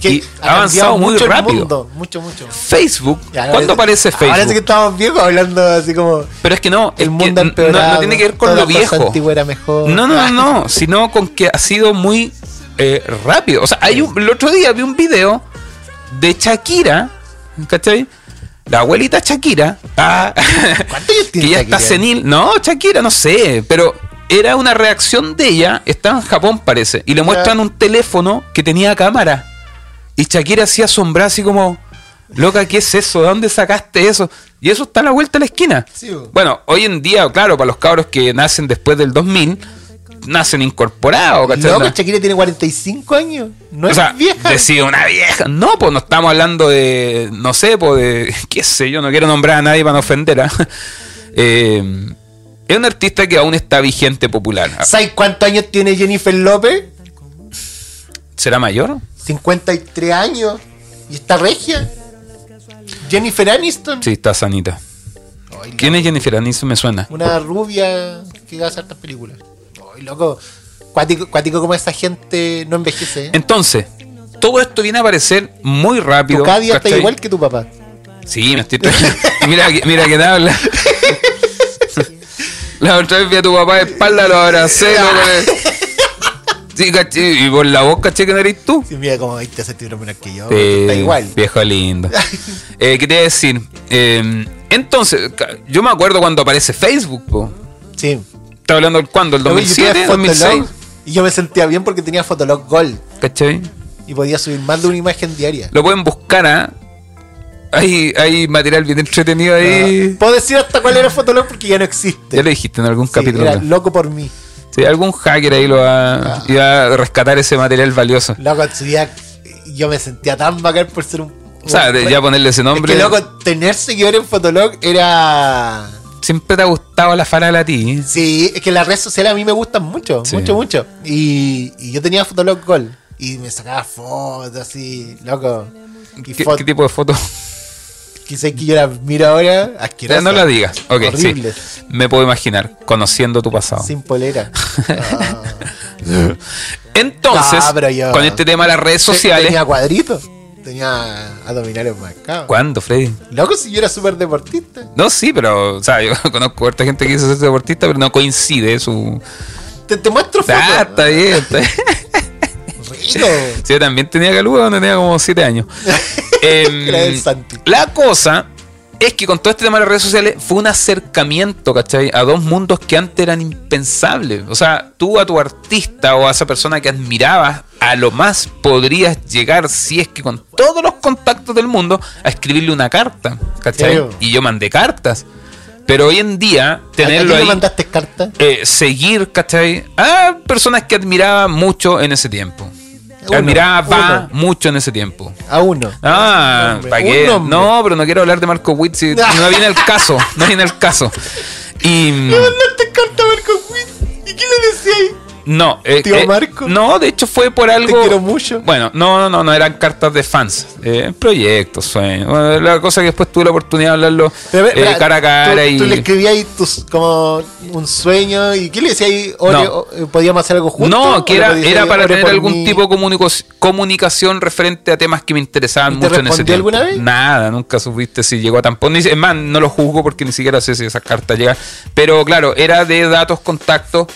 Que y ha avanzado muy mucho rápido. mundo, mucho, mucho. Facebook, Ya, ¿cuándo aparece Facebook? Parece que estamos viejos hablando así como Pero es que no, el mundo no, no tiene que ver con lo viejo. era mejor. No, no, no, no, *laughs* sino con que ha sido muy eh, rápido. O sea, hay un, el otro día vi un video de Shakira, ¿cachai? La abuelita Shakira, ah, ¿Cuántos años *laughs* tiene que ya está senil. No, Shakira, no sé, pero era una reacción de ella, estaba en Japón parece, y le muestran un teléfono que tenía cámara. Y Shakira así asombrada, así como, loca, ¿qué es eso? ¿De dónde sacaste eso? Y eso está a la vuelta de la esquina. Sí. Bueno, hoy en día, claro, para los cabros que nacen después del 2000, nacen incorporados, ¿cachai? No- Shakira tiene 45 años. No o es sea, vieja. decía una vieja. No, pues no estamos hablando de, no sé, pues de, *laughs* qué sé yo, no quiero nombrar a nadie para no ofender. ¿ah? *laughs* Eh, es un artista que aún está vigente popular. ¿Sabes cuántos años tiene Jennifer López? ¿Será mayor? 53 años. Y está regia. Jennifer Aniston. Sí, está sanita. Ay, ¿Quién es Jennifer Aniston? Me suena. Una rubia que hace hartas películas. Ay, loco. Cuático, cuático como esa gente no envejece. ¿eh? Entonces, todo esto viene a aparecer muy rápido. Tu cada día está igual que tu papá. Sí, me estoy *laughs* Mira, que- mira que te habla. *laughs* La otra vez vi a tu papá de espalda, lo abracé, lo *laughs* Sí, caché, y por la voz caché que no eres tú. Sí, mira como 20 centímetros menos que yo. Sí, está igual. Viejo lindo. *laughs* Eh, ¿Qué te iba a decir? Eh, entonces, yo me acuerdo cuando aparece Facebook, po. Sí. ¿Estás hablando del cuándo? ¿El Luego yo 2007? tenía 2006? Fotolog Y yo me sentía bien porque tenía Fotolog Gold. ¿Cachai? Y podía subir más de una imagen diaria. Lo pueden buscar, ¿ah? Hay, hay material bien entretenido ahí. Puedo decir hasta cuál era Fotolog porque ya no existe. Ya lo dijiste en algún Sí, capítulo. era loco por mí. Sí, algún hacker ahí lo va, Ah. iba a rescatar ese material valioso. Loco, subía- yo me sentía tan bacán por ser un. O sea, ya ponerle ese nombre. Es que loco, tener seguidores en Fotolog era. Siempre te ha gustado la farala a ti. Sí, es que las redes sociales a mí me gustan mucho, Sí. mucho, mucho. Y, y yo tenía Fotolog Gold. Y me sacaba fotos así, loco. ¿Qué, fotos qué tipo de foto? Quizás que yo las miro ahora, Ya asquerosas. no la digas. Ok, sí. Me puedo imaginar, conociendo tu pasado. Sin polera. Ah. *laughs* Entonces, Ah, pero yo- con este tema de las redes sociales. Tenía cuadritos. Tenía abdominales marcados. ¿Cuándo, Freddy? Loco, si yo era súper deportista. No, sí, pero, o sea, yo *laughs* conozco a harta gente que quiso ser deportista, pero no coincide su. Te, te muestro fotos. Ah, está bien, está bien. *laughs* Rico. *laughs* Sí, yo también tenía caluga cuando tenía como 7 años. *laughs* Em, la cosa es que con todo este tema de las redes sociales fue un acercamiento, ¿cachai? A dos mundos que antes eran impensables. O sea, tú a tu artista o a esa persona que admirabas, a lo más podrías llegar, si es que con todos los contactos del mundo, a escribirle una carta, ¿cachai? Y yo mandé cartas. Pero hoy en día, ¿A tenerlo le ahí mandaste carta? eh, seguir, ¿cachai? A personas que admiraba mucho en ese tiempo. Uno, admiraba uno. mucho en ese tiempo. A uno. Ah, ¿para qué? No, pero no quiero hablar de Marco Witt si *laughs* no viene el caso. No viene el caso. Y. ¿Le mandaste carta a Marco Witt? ¿Y qué le decía ahí? No, *laughs* eh, ¿Tío eh, Marco? No, de hecho fue por algo. Te quiero mucho. Bueno, no, no, no, no eran cartas de fans. Eh, proyectos, sueños. Bueno, la cosa que después tuve la oportunidad de hablarlo Pero, cara a cara tú, y. tú le escribías ahí tus, como un sueño. ¿Y qué le decías ahí? No. ¿Podíamos hacer algo juntos? No, que ¿O le era, era para tener algún mí? tipo de comunicación referente a temas que me interesaban ¿Y te mucho en ese tiempo. alguna vez? Nada, nunca supiste si llegó a tampón. Es más, no lo juzgo porque ni siquiera sé si esas cartas llegan. Pero claro, era de datos, contactos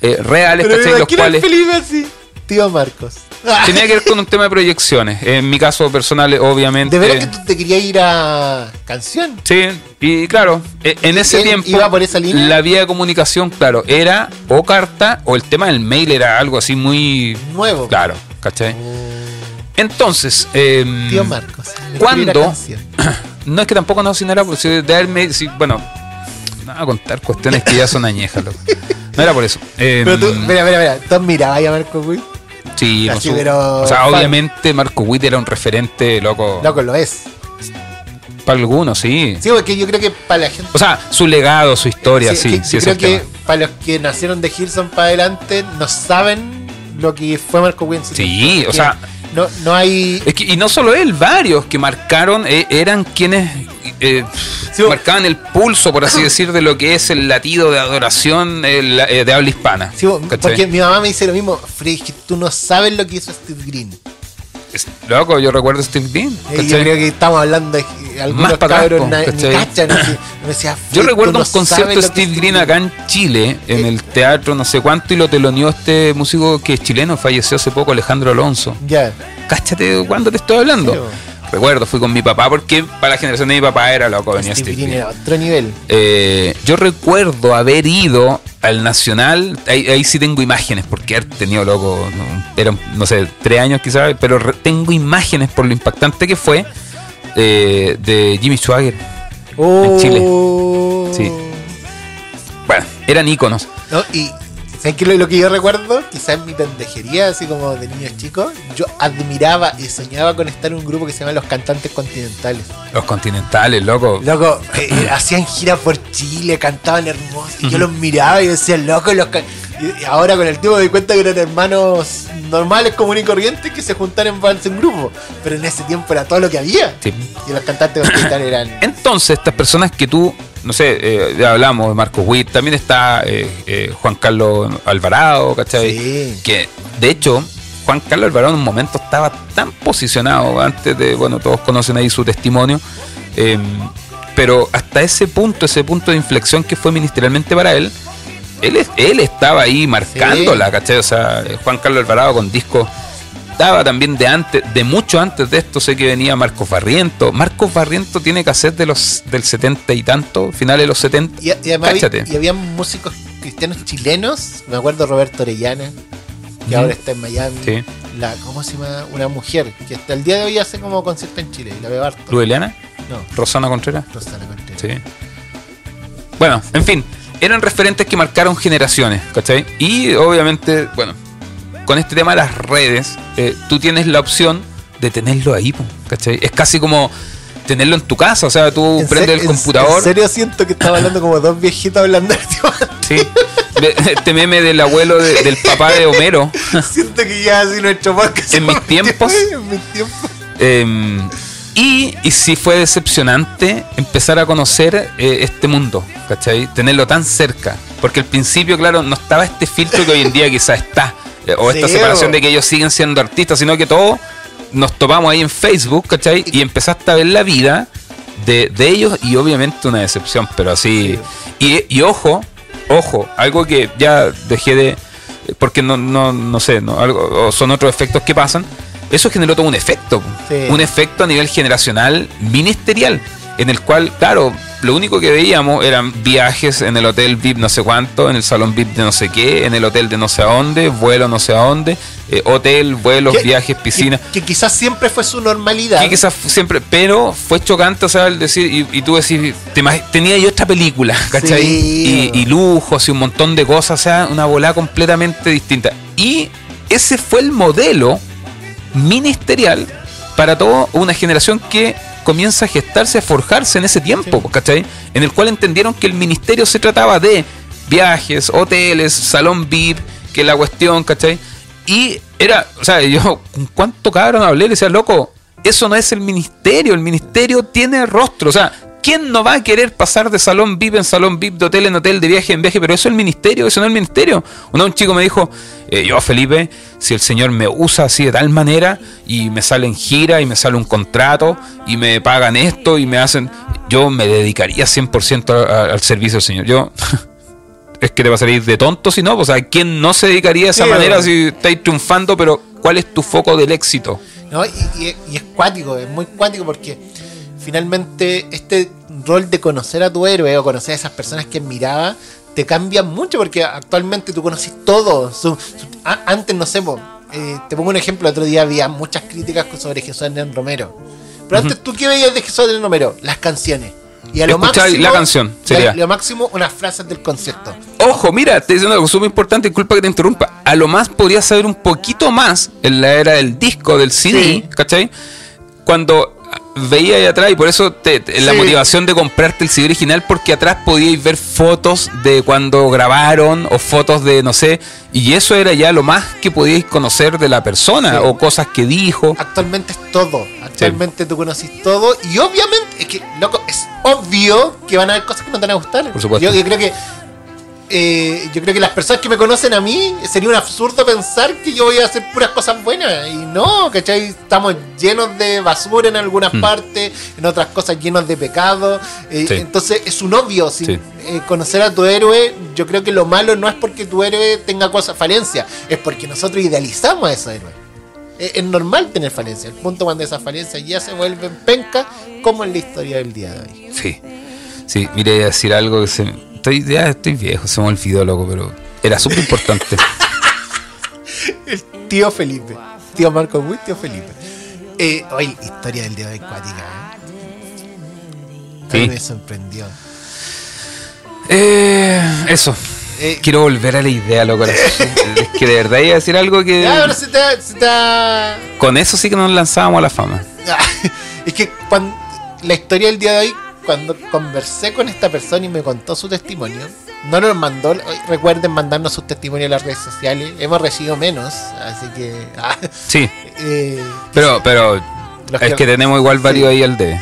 eh, reales, Pero ¿cachai? Los cuales Felipe así. Tío Marcos. *laughs* tenía que ver con un tema de proyecciones. En mi caso personal, obviamente. De veras que tú te querías ir a canción. Sí, y claro, e- en ese ¿Él tiempo iba por esa línea? la vía de comunicación, claro, era o carta o el tema del mail era algo así muy Nuevo. claro, ¿cachai? Entonces, em, Tío Marcos. una canción. *clears throat* no es que tampoco no sin era por si de haberme, si, bueno, no a contar cuestiones que ya son añejas, loco. *laughs* No era por eso. Em, Pero tú, mira, mira, mira. ¿Tú mirabas a Marco Witt? sí, así, con su- pero o sea, fan. obviamente Marco Witt era un referente loco Loco, lo es. para algunos, sí. Sí, porque yo creo que para la gente. O sea, su legado, su historia, sí, que- sí, yo ese creo que tema. para los que nacieron de Hilson para adelante no saben lo que fue Marco Witt. en su Sí, o sea- No, no hay. Es que- y no solo él, varios que marcaron, eh, eran quienes eh, Sí, marcaban el pulso, por así *coughs* decir, de lo que es el latido de adoración el, eh, de habla hispana. Porque mi mamá me dice lo mismo. Freddy, que tú no sabes lo que hizo Steve Green. Loco, yo recuerdo a Steve Bean. Eh, yo creo que estamos hablando de algunos Más cabros po, na- ni ¿cachai? cachan. así. Me decía, Yo "Freddy, recuerdo tú un no concierto de Steve Green acá en Chile, en el teatro no sé cuánto, y lo teloneó este músico que es chileno, falleció hace poco, Alejandro Alonso. Ya. Cáchate de cuándo te estoy hablando. Sí. Recuerdo, fui con mi papá porque para la generación de mi papá era loco, venía Steve Steve Green Green. era otro nivel. Eh, yo recuerdo haber ido al Nacional, ahí, ahí sí tengo imágenes, porque haber tenido loco, no, eran, no sé, tres años quizás, pero re- tengo imágenes por lo impactante que fue eh, de Jimmy Swagger. Oh. Chile. Sí. Bueno, eran íconos. No, y ¿Sabes qué lo, lo que yo recuerdo? Quizás en mi pendejería, así como de niños chicos, yo admiraba y soñaba con estar en un grupo que se llama Los Cantantes Continentales. Los continentales, loco. Loco, eh, eh, hacían gira por Chile, cantaban hermoso. Y yo los miraba y decía, loco, los can-". y, ahora con el tiempo me di cuenta que eran hermanos normales, comunes y corrientes que se juntaron en en grupo. Pero en ese tiempo era todo lo que había. Sí. Y los cantantes continentales eran. Entonces, estas personas que tú, no sé, eh, ya hablamos de Marcos Witt, también está eh, eh, Juan Carlos Alvarado, ¿cachai? Sí. Que de hecho, Juan Carlos Alvarado en un momento estaba tan posicionado antes de, bueno, todos conocen ahí su testimonio, eh, pero hasta ese punto, ese punto de inflexión que fue ministerialmente para él, él, él estaba ahí marcándola, ¿cachai? O sea, Juan Carlos Alvarado con discos daba también de antes, de mucho antes de esto, sé que venía Marcos Barriento. Marcos Barriento tiene cassette de los del 70 y tanto, finales de los 70. Y, y además había, Cáchate. y había músicos cristianos chilenos. Me acuerdo Roberto Orellana, que ahora está en Miami. Sí. La, ¿Cómo se llama? Una mujer que hasta el día de hoy hace como concierto en Chile. Y la veo harto. Lueliana, No, Rosana Contreras. Rosana Contreras. Sí. Bueno, en fin, eran referentes que marcaron generaciones, ¿cachai? Y obviamente, bueno, con este tema de las redes, eh, tú tienes la opción de tenerlo ahí, ¿cachai? Es casi como tenerlo en tu casa, o sea, tú En prendes el computador. En serio siento que estaba hablando como dos viejitos hablando de este Sí. Este meme del abuelo de- del papá de Homero. *laughs* Siento que ya así nuestro podcast. En mis *laughs* tiempos. En mis tiempos. Eh, y, y sí fue decepcionante empezar a conocer eh, este mundo, ¿cachai? Tenerlo tan cerca. Porque al principio, claro, no estaba este filtro que hoy en día quizás está. Eh, o esta Sí, separación o- de que ellos siguen siendo artistas, sino que todos nos topamos ahí en Facebook, ¿cachai? Y empezaste a ver la vida de, de ellos y obviamente una decepción, pero así. Y, y ojo, ojo, algo que ya dejé de. Porque no, no, no sé, no, algo, o son otros efectos que pasan. Eso generó todo un efecto, Sí. un efecto a nivel generacional ministerial, en el cual, claro, lo único que veíamos eran viajes en el hotel VIP no sé cuánto, en el salón VIP de no sé qué, en el hotel de no sé a dónde, vuelo no sé a dónde, eh, hotel, vuelos, Que- viajes, piscina. Que, que quizás siempre fue su normalidad. Que quizás siempre, pero fue chocante, o sea, el decir, y, y tú decís, te tenía yo otra película, *laughs* ¿cachai? Sí. Y, y lujos y un montón de cosas, o sea, una volada completamente distinta. Y ese fue el modelo ministerial para toda una generación que comienza a gestarse, a forjarse en ese tiempo, ¿cachai? En el cual entendieron que el ministerio se trataba de viajes, hoteles, salón VIP, que la cuestión, ¿cachai? Y era, o sea, yo, ¿con cuánto cabrón hablé? Le decía, loco, eso no es el ministerio, el ministerio tiene rostro, o sea, ¿quién no va a querer pasar de salón VIP en salón VIP, de hotel en hotel, de viaje en viaje? Pero eso es el ministerio, eso no es el ministerio. Una, un chico me dijo, eh, yo Felipe, si el Señor me usa así de tal manera y me sale en gira y me sale un contrato y me pagan esto y me hacen, yo me dedicaría 100% a- a- al servicio del Señor. Yo... *laughs* Es que te va a salir de tonto si no, pues, o sea, ¿quién no se dedicaría de esa Sí, manera si estáis triunfando? Pero ¿cuál es tu foco del éxito? ¿no? Y, y- y es cuático, es muy cuático porque finalmente este rol de conocer a tu héroe o conocer a esas personas que admiraba te cambia mucho porque actualmente tú conoces todo. Su- su- a- antes, no sé, po, eh, te pongo un ejemplo, el otro día había muchas críticas sobre Jesús Hernán Romero. Pero antes, ¿tú qué veías de Jesús Hernán Romero? Las canciones. Y a lo máximo, la canción, sería. a lo máximo unas frases del concierto. Ojo, mira, te diciendo algo súper importante, disculpa que te interrumpa. A lo más podrías saber un poquito más en la era del disco, del CD, Sí. ¿cachai? Cuando veía ahí atrás, y por eso te- te- la Sí. motivación de comprarte el CD original, porque atrás podíais ver fotos de cuando grabaron o fotos de, no sé, y eso era ya lo más que podíais conocer de la persona Sí. o cosas que dijo. Actualmente es todo. Actualmente tú conoces todo. Y obviamente, es que, loco, es obvio que van a haber cosas que no te van a gustar. Por supuesto. Yo, yo creo que. Eh, yo creo que las personas que me conocen a mí sería un absurdo pensar que yo voy a hacer puras cosas buenas. Y no, ¿cachai? Estamos llenos de basura en algunas Hmm. partes, en otras cosas llenos de pecado. eh, Sí. Entonces es un obvio. Si, Sí. eh, conocer a tu héroe, yo creo que lo malo no es porque tu héroe tenga cosas, falencias, es porque nosotros idealizamos a esos héroes. Es, normal tener falencias. El punto cuando esas falencias ya se vuelven penca, como en la historia del día de hoy. Sí, sí, mire, decir algo que se... Estoy, ya estoy viejo, se me olvidó, loco, pero era súper importante. *laughs* El tío Felipe. Tío Marco Witt, tío Felipe. Eh, hoy, historia del día de hoy cuática. ¿eh? Sí. me sorprendió. Eh, eso. Eh, Quiero volver a la idea, loco. *laughs* es que de verdad iba a decir algo que. ya, ahora se te, se te ha- Con eso sí que nos lanzábamos a la fama. *laughs* es que cuando, la historia del día de hoy, cuando conversé con esta persona y me contó su testimonio, no nos mandó, recuerden mandarnos sus testimonios en las redes sociales, hemos recibido menos, así que... *laughs* ah, Sí, eh, pero, pero es que tenemos igual varios sí. ahí al debe.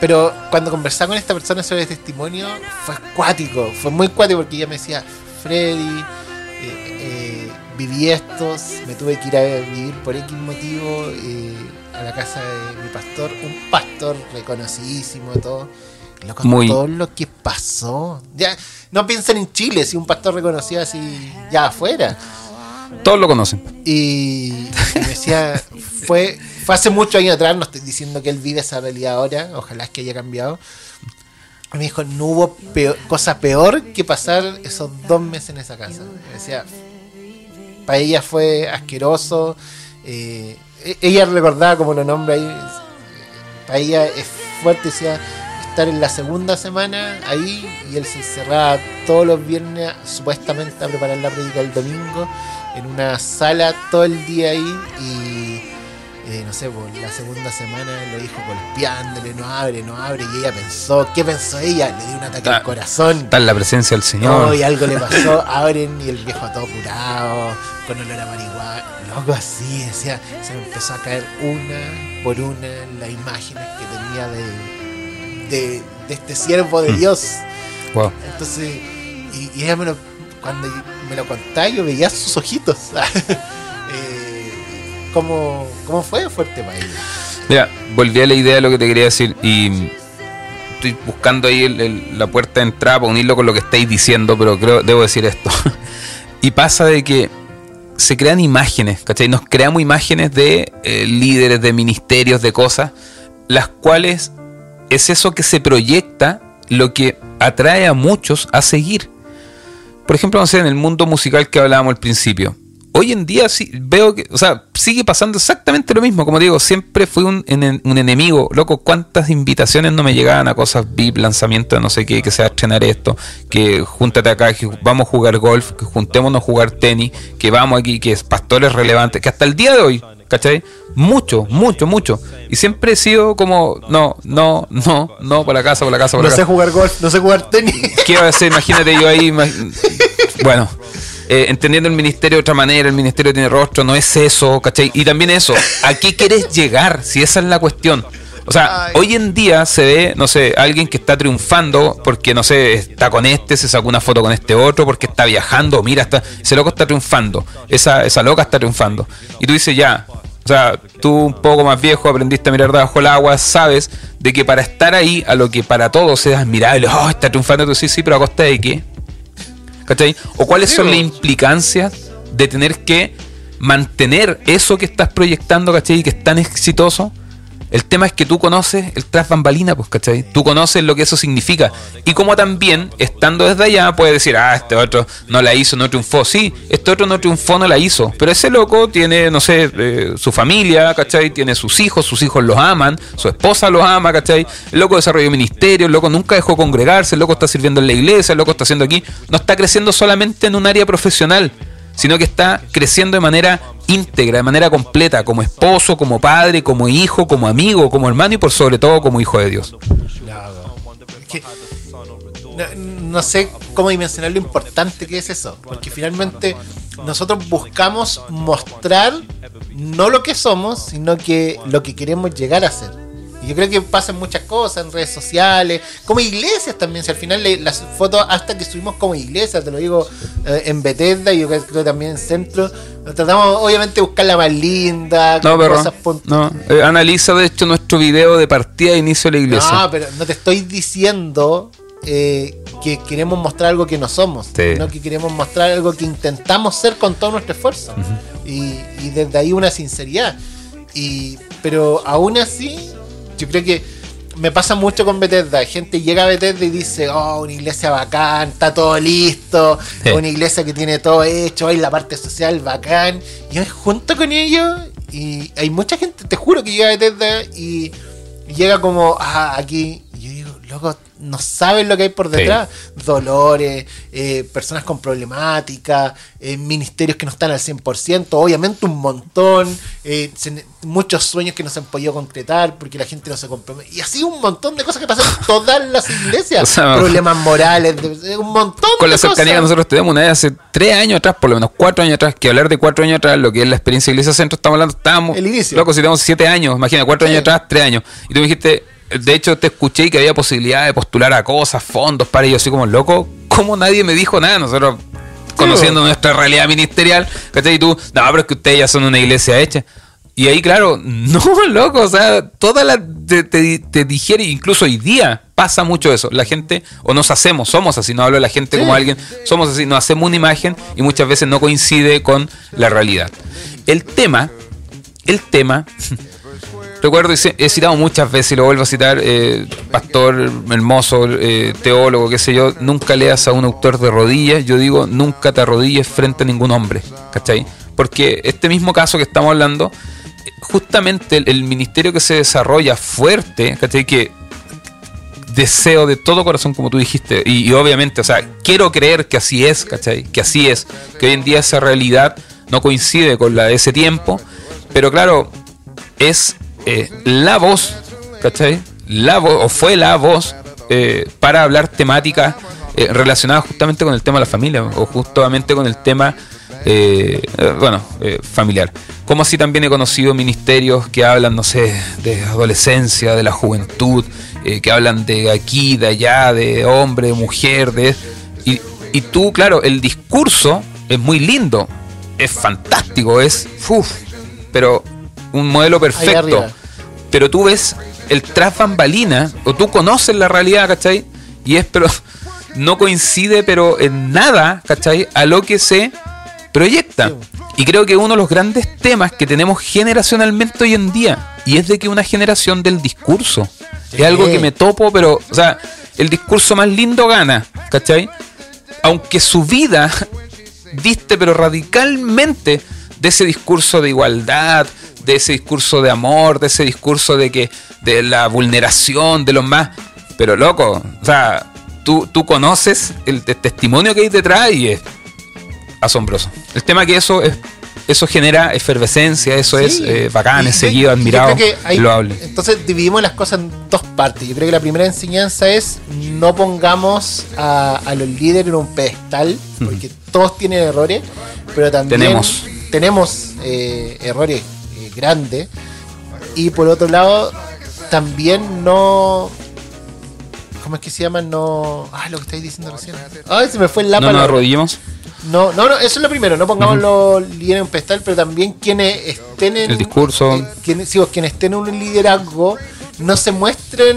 Pero cuando conversaba con esta persona sobre el testimonio, fue cuático, fue muy cuático porque ella me decía, Freddy, eh, eh, viví estos, me tuve que ir a vivir por X motivo eh, a la casa de mi pastor, un pastor reconocidísimo, todo. Loco, Muy- todo lo que pasó. Ya, no piensen en Chile, si un pastor reconocido así ya afuera. Todos lo conocen. Y, me decía, fue, fue hace muchos años atrás, no estoy diciendo que él vive esa realidad ahora, ojalá es que haya cambiado. Me dijo, no hubo peor- cosa peor que pasar esos dos meses en esa casa. Me decía, para ella fue asqueroso. eh, e- ella recordaba como lo nombra ahí. Para ella es fuerte, decía, estar en la segunda semana ahí y él se encerraba todos los viernes supuestamente a preparar la predica el domingo en una sala todo el día ahí y eh, no sé, por la segunda semana lo dijo golpeándole, no abre, no abre y ella pensó, ¿qué pensó ella? Le dio un ataque Ta- al corazón. Está en la presencia del Señor. No, y algo le pasó, abren y el viejo todo curado, con olor a marihuana, loco así, decía, se me empezó a caer una por una las imágenes que tenía de, de, de este siervo de Mm. Dios. Wow. Entonces, y, y ella me lo, cuando me lo contaba, yo veía sus ojitos. *laughs* eh, ¿cómo, ¿Cómo fue fuerte para ella? Mira, volví a la idea de lo que te quería decir y estoy buscando ahí el- el- la puerta de entrada para unirlo con lo que estáis diciendo, pero creo debo decir esto. *laughs* y pasa de que se crean imágenes, ¿cachai? Nos creamos imágenes de eh, líderes, de ministerios, de cosas, las cuales es eso que se proyecta lo que atrae a muchos a seguir. Por ejemplo, no sé, en el mundo musical que hablábamos al principio. Hoy en día sí veo que, o sea, sigue pasando exactamente lo mismo. Como digo, siempre fui un, un enemigo. Loco, ¿cuántas invitaciones no me llegaban a cosas VIP, lanzamiento de no sé qué, que se va estrenar esto, que júntate acá, que vamos a jugar golf, que juntémonos a jugar tenis, que vamos aquí, que es pastores relevantes, que hasta el día de hoy, ¿cachai? Mucho, mucho, mucho. Y siempre he sido como, no, no, no, no, por la casa, por la casa, por No la sé casa. jugar golf, no sé jugar tenis. ¿Qué iba a hacer? Imagínate yo ahí. Bueno, eh, entendiendo el ministerio de otra manera, el ministerio tiene rostro, no es eso, ¿cachai? Y también eso, ¿a qué quieres llegar? Si esa es la cuestión. O sea, Ay. hoy en día se ve, no sé, alguien que está triunfando porque, no sé, está con este, se sacó una foto con este otro, porque está viajando, mira, está, ese loco está triunfando, esa, esa loca está triunfando. Y tú dices, ya, o sea, tú un poco más viejo aprendiste a mirar debajo el agua, sabes de que para estar ahí, a lo que para todos es admirable, oh, está triunfando, tú dices, sí, pero a costa de qué? ¿Cachai? ¿O cuáles Sí, son las implicancias de tener que mantener eso que estás proyectando, ¿cachai? Y que es tan exitoso. El tema es que tú conoces el tras bambalina, pues, ¿cachai? Tú conoces lo que eso significa. Y como también, estando desde allá, puedes decir, ah, este otro no la hizo, no triunfó. Sí, este otro no triunfó, no la hizo. Pero ese loco tiene, no sé, eh, su familia, ¿cachai? Tiene sus hijos, sus hijos los aman, su esposa los ama, ¿cachai? El loco desarrolló ministerio, el loco nunca dejó congregarse, el loco está sirviendo en la iglesia, el loco está haciendo aquí. No está creciendo solamente en un área profesional, sino que está creciendo de manera íntegra, de manera completa, como esposo, como padre, como hijo, como amigo, como hermano y por sobre todo como hijo de Dios. No, no sé cómo dimensionar lo importante que es eso, porque finalmente nosotros buscamos mostrar no lo que somos, sino que lo que queremos llegar a ser. Y yo creo que pasan muchas cosas en redes sociales, como iglesias también, si al final le- las fotos hasta que subimos como iglesia, te lo digo eh, en Bethesda y yo creo creo también en Centro, tratamos obviamente de buscar la más linda, No, cosas pun- No. Eh, analiza de hecho nuestro video de partida e inicio de la iglesia. No, pero no te estoy diciendo eh, que queremos mostrar algo que no somos, Sí. sino que queremos mostrar algo que intentamos ser con todo nuestro esfuerzo. y, y desde ahí una sinceridad. Y, pero aún así, yo creo que me pasa mucho con Bethesda. Gente llega a Bethesda y dice, oh, una iglesia bacán, está todo listo, Sí. una iglesia que tiene todo hecho, hay la parte social bacán. Y yo me junto con ellos y hay mucha gente, te juro que llega a Bethesda y llega como, ah, aquí. Loco, no saben lo que hay por detrás. Dolores, eh, personas con problemáticas, eh, ministerios que no están al 100%, obviamente un montón, eh, se- muchos sueños que no se han podido concretar porque la gente no se compromete. Y así un montón de cosas que pasan en todas las iglesias. *laughs* O sea, Problemas morales, de- un montón Con de la cercanía que nosotros tenemos, una vez hace tres años atrás, por lo menos cuatro años atrás, que hablar de cuatro años atrás, lo que es la experiencia de Iglesia Centro, estamos hablando, estábamos. El inicio. Loco, si tenemos siete años, imagina, cuatro Sí. años atrás, tres años. Y tú me dijiste, de hecho, te escuché que había posibilidad de postular a cosas, fondos para ellos, así como, loco, ¿cómo nadie me dijo nada? Nosotros, conociendo nuestra realidad ministerial, ¿cachai? Y tú, no, pero es que ustedes ya son una iglesia hecha. Y ahí, claro, *laughs* no, loco, o sea, toda la. Te, te, te digiere, incluso hoy día pasa mucho eso. La gente, o nos hacemos, somos así, no hablo de la gente como alguien, somos así, nos hacemos una imagen y muchas veces no coincide con la realidad. El tema, el tema. *laughs* Recuerdo, he citado muchas veces y lo vuelvo a citar, eh, pastor hermoso, eh, teólogo, qué sé yo, nunca leas a un autor de rodillas, yo digo, nunca te arrodilles frente a ningún hombre, ¿cachai? Porque este mismo caso que estamos hablando, justamente el, el ministerio que se desarrolla fuerte, ¿cachai? Que deseo de todo corazón, como tú dijiste, y, y obviamente, o sea, quiero creer que así es, ¿cachai? Que así es, que hoy en día esa realidad no coincide con la de ese tiempo, pero claro, es eh, la voz, ¿cachai? La voz, o fue la voz eh, para hablar temáticas eh, relacionadas justamente con el tema de la familia, o justamente con el tema, bueno, familiar. Como así también he conocido ministerios que hablan, no sé, de adolescencia, de la juventud, que hablan de aquí, de allá, de hombre, de mujer, de... Y, y tú, claro, el discurso es muy lindo, es fantástico, es... uf, pero un modelo perfecto. Pero tú ves el tras bambalina, o tú conoces la realidad, ¿cachai? Y es, pero no coincide, pero en nada, ¿cachai? A lo que se proyecta. Y creo que uno de los grandes temas que tenemos generacionalmente hoy en día, y es de que una generación del discurso. Sí. Es algo que me topo, pero, o sea, el discurso más lindo gana, ¿cachai? Aunque su vida *laughs* diste, pero radicalmente, de ese discurso de igualdad, de ese discurso de amor, de ese discurso de que, de la vulneración de los más. Pero loco, o sea, tú, tú conoces el, te- testimonio que hay detrás y es asombroso. El tema que eso es, eso genera efervescencia, eso Sí. es eh, bacán, es seguido, admirado, hay- loable. Entonces dividimos las cosas en dos partes. Yo creo que la primera enseñanza es no pongamos a, a los líderes en un pedestal, porque todos tienen errores, pero también Tenemos. Tenemos, eh, errores eh, grandes. Y por otro lado, también no... ¿Cómo es que se llama? No... Ah, lo que estáis diciendo recién. Ay, se me fue el No lápiz. nos arrodillemos. No, no, no, eso es lo primero, no pongamos los líderes en un pedestal, pero también quienes estén en El discurso. eh, quienes, sí, quienes estén en un liderazgo no se muestren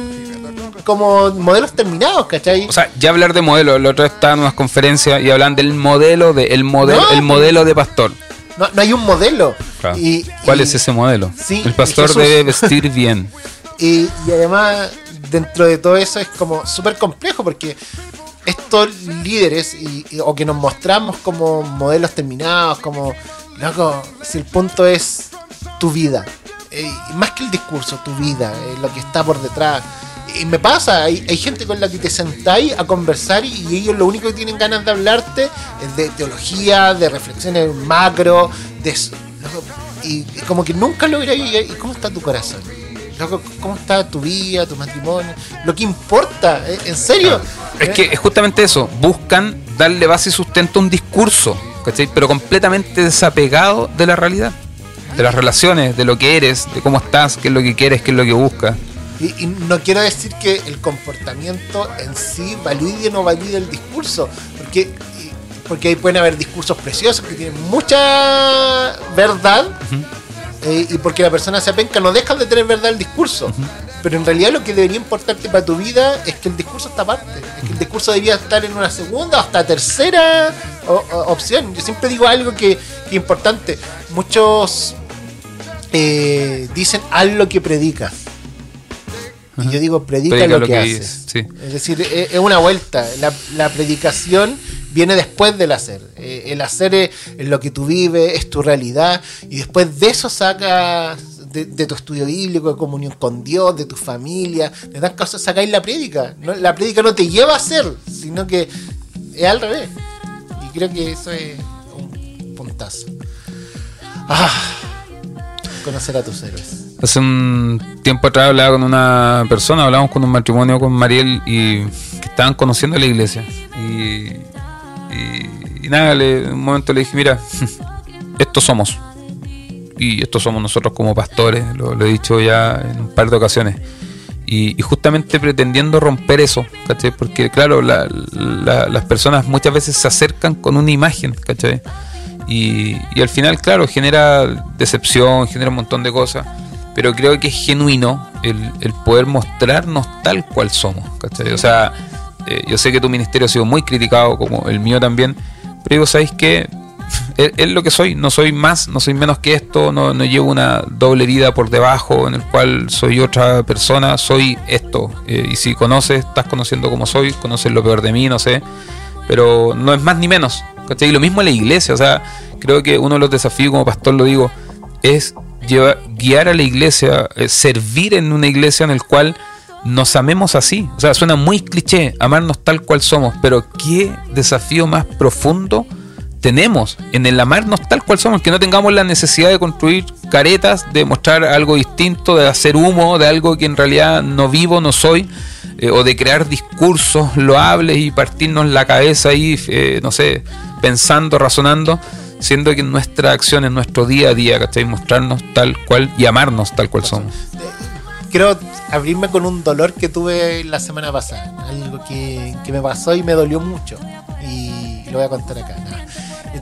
como modelos terminados, ¿cachai? O sea, ya hablar de modelo, otra vez estaba en unas conferencias y hablan del modelo de el modelo, No, el modelo de pastor. No, no hay un modelo. Claro. Y, ¿Cuál y- es ese modelo? Sí, el pastor Jesús. debe vestir *laughs* bien. Y, y además, dentro de todo eso es como súper complejo porque estos líderes y, y- o que nos mostramos como modelos terminados, como, loco, si el punto es tu vida, eh, más que el discurso, tu vida, eh, lo que está por detrás. Y me pasa, hay, hay gente con la que te sentáis a conversar y, ellos lo único que tienen ganas de hablarte es de teología, de reflexiones macro, de y, y como que nunca lográis llegar, ¿y cómo está tu corazón? ¿cómo está tu vida, tu matrimonio? Lo que importa, eh, en serio. Es que es justamente eso, buscan darle base y sustento a un discurso, ¿cachai? Pero completamente desapegado de la realidad, de las relaciones, de lo que eres, de cómo estás, qué es lo que quieres, qué es lo que buscas. Y, y no quiero decir que el comportamiento en sí valide o no valide el discurso, porque, y- porque ahí pueden haber discursos preciosos que tienen mucha verdad, eh, y porque la persona se apenca, no dejan de tener verdad el discurso. Pero en realidad lo que debería importarte para tu vida es que el discurso está aparte. Es que el discurso debería estar en una segunda o hasta tercera o- o- opción. Yo siempre digo algo que, que es importante. Muchos eh, dicen haz lo que predicas. Y yo digo, predica, Predica lo, que, haces. sí. Es decir, es, es una vuelta. La, la predicación viene después del hacer. Eh, el hacer es, lo que tú vives, es tu realidad. Y después de eso sacas, de, de tu estudio bíblico, de comunión con Dios, de tu familia, de tantas cosas sacáis la prédica. No, la prédica no te lleva a ser, sino que es al revés. Y creo que eso es un puntazo. Ah, conocer a tus héroes. Hace un tiempo atrás hablaba con una persona, hablamos con un matrimonio con Mariel y que estaban conociendo la iglesia. Y, y, y nada, en un momento le dije, mira, *laughs* estos somos. Y estos somos nosotros como pastores, lo, he dicho ya en un par de ocasiones. Y, y justamente pretendiendo romper eso, ¿cachai? Porque claro, la- la- las personas muchas veces se acercan con una imagen, ¿cachai? Y al final, claro, genera decepción, genera un montón de cosas, pero creo que es genuino el, poder mostrarnos tal cual somos. O sea, eh, yo sé que tu ministerio ha sido muy criticado, como el mío también, pero digo, ¿sabéis qué? *laughs* Es, lo que soy, no soy más, no soy menos que esto, no, no llevo una doble vida por debajo en el cual soy otra persona, soy esto. Eh, y si conoces, estás conociendo como soy, conoces lo peor de mí, no sé, pero no es más ni menos. ¿cachai? Y lo mismo en la iglesia, o sea, creo que uno de los desafíos como pastor, lo digo, es guiar a la iglesia, eh, servir en una iglesia en el cual nos amemos así. O sea, suena muy cliché, amarnos tal cual somos, pero qué desafío más profundo tenemos en el amarnos tal cual somos, que no tengamos la necesidad de construir caretas, de mostrar algo distinto, de hacer humo, de algo que en realidad no vivo, no soy, eh, o de crear discursos loables y partirnos la cabeza ahí, eh, no sé, pensando, razonando, siendo que nuestra acción, en nuestro día a día, ¿cachai? Mostrarnos tal cual y amarnos tal cual somos. Quiero abrirme con un dolor que tuve la semana pasada. Algo que, que me pasó y me dolió mucho. Y lo voy a contar acá.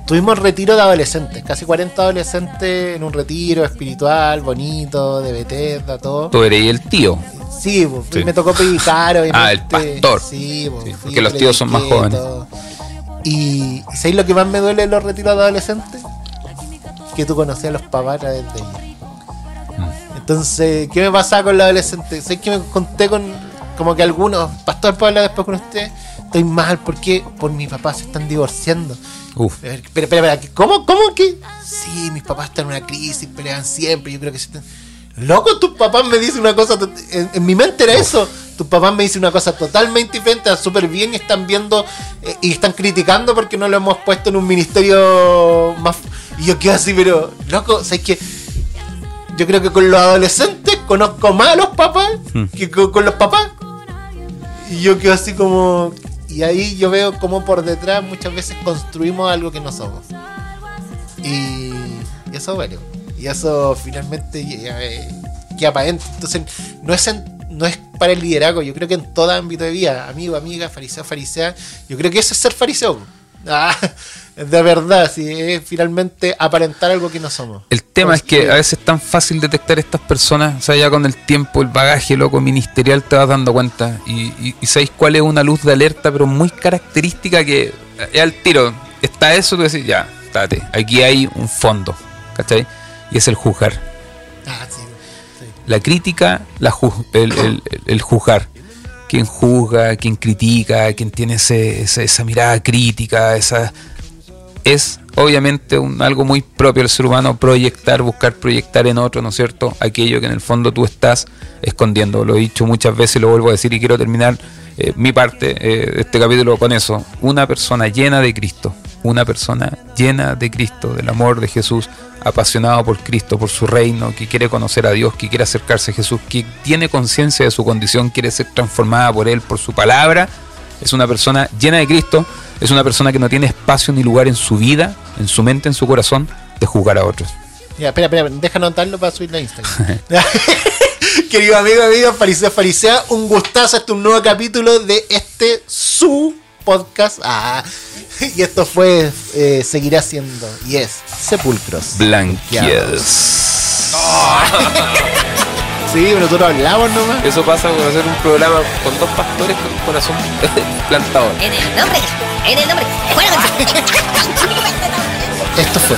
Tuvimos retiro de adolescentes, casi 40 adolescentes en un retiro espiritual, bonito, de Bethesda, todo. Tú eres el tío. Sí, pues, Sí. me tocó predicar, obviamente. Ah, el pastor. Sí, pues, Sí, porque los tíos son más jóvenes. todo. Y ¿y ¿sabéis lo que más me duele de los retiros de adolescentes? Que tú conocías a los papás a través de ellos. Mm. Entonces, ¿qué me pasaba con los adolescentes? ¿Sabéis que me conté con como que algunos, pastor puedo hablar después con usted? Estoy mal porque por mi papá se están divorciando. Uf. Espera, espera, espera, ¿cómo, cómo que? Sí, mis papás están en una crisis, pelean siempre, yo creo que se están... Loco, tus papás me dicen una cosa, en, en mi mente era eso, tus papás me dicen una cosa totalmente diferente, súper bien y están viendo eh, y están criticando porque no lo hemos puesto en un ministerio más... Y yo quedo así, pero, loco, ¿sabes qué? Yo creo que con los adolescentes conozco más a los papás Hmm. que con, con los papás. Y yo quedo así como... Y ahí yo veo como por detrás muchas veces construimos algo que no somos. Y, y eso duele. Y eso finalmente ya, eh, queda para adentro. Entonces no es, en- no es para el liderazgo. Yo creo que en todo ámbito de vida, amigo, amiga, fariseo, farisea, yo creo que eso es ser fariseo. *laughs* Ah, de verdad, si es finalmente aparentar algo que no somos. El tema es que a veces es tan fácil detectar estas personas, o sea, ya con el tiempo, el bagaje loco ministerial te vas dando cuenta. Y, y, y sabéis cuál es una luz de alerta, pero muy característica que es al tiro. Está eso, tú decís, ya, estate, aquí hay un fondo, ¿cachai? Y es el juzgar. Ah, sí, sí. La crítica, la ju- el, el- juzgar. Quien juzga, quien critica, quien tiene ese- esa, esa mirada crítica, esa es obviamente un, algo muy propio del ser humano proyectar, buscar proyectar en otro, ¿no es cierto? Aquello que en el fondo tú estás escondiendo. Lo he dicho muchas veces y lo vuelvo a decir y quiero terminar eh, mi parte eh, de este capítulo con eso. Una persona llena de Cristo, una persona llena de Cristo, del amor de Jesús, apasionado por Cristo, por su reino, que quiere conocer a Dios, que quiere acercarse a Jesús, que tiene conciencia de su condición, quiere ser transformada por Él, por su palabra, es una persona llena de Cristo, es una persona que no tiene espacio ni lugar en su vida, en su mente, en su corazón, de juzgar a otros. Ya, espera, espera, deja anotarlo para subirlo a Instagram. *laughs* *laughs* Querido amigo, amigo, fariseo, farisea, un gustazo. Este es un nuevo capítulo de este su podcast. Ah, *laughs* y esto fue, eh, seguirá siendo, y es Sepulcros. Blanqueados. *laughs* Sí, pero nosotros hablamos nomás. Eso pasa por hacer un programa con dos pastores con un corazón *laughs* plantador. En el nombre, en el nombre. Fuera Esto fue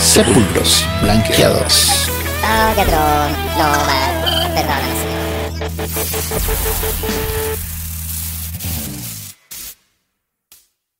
Sepulcros blanqueados. Oh, atroz. No. Perdóname, señor.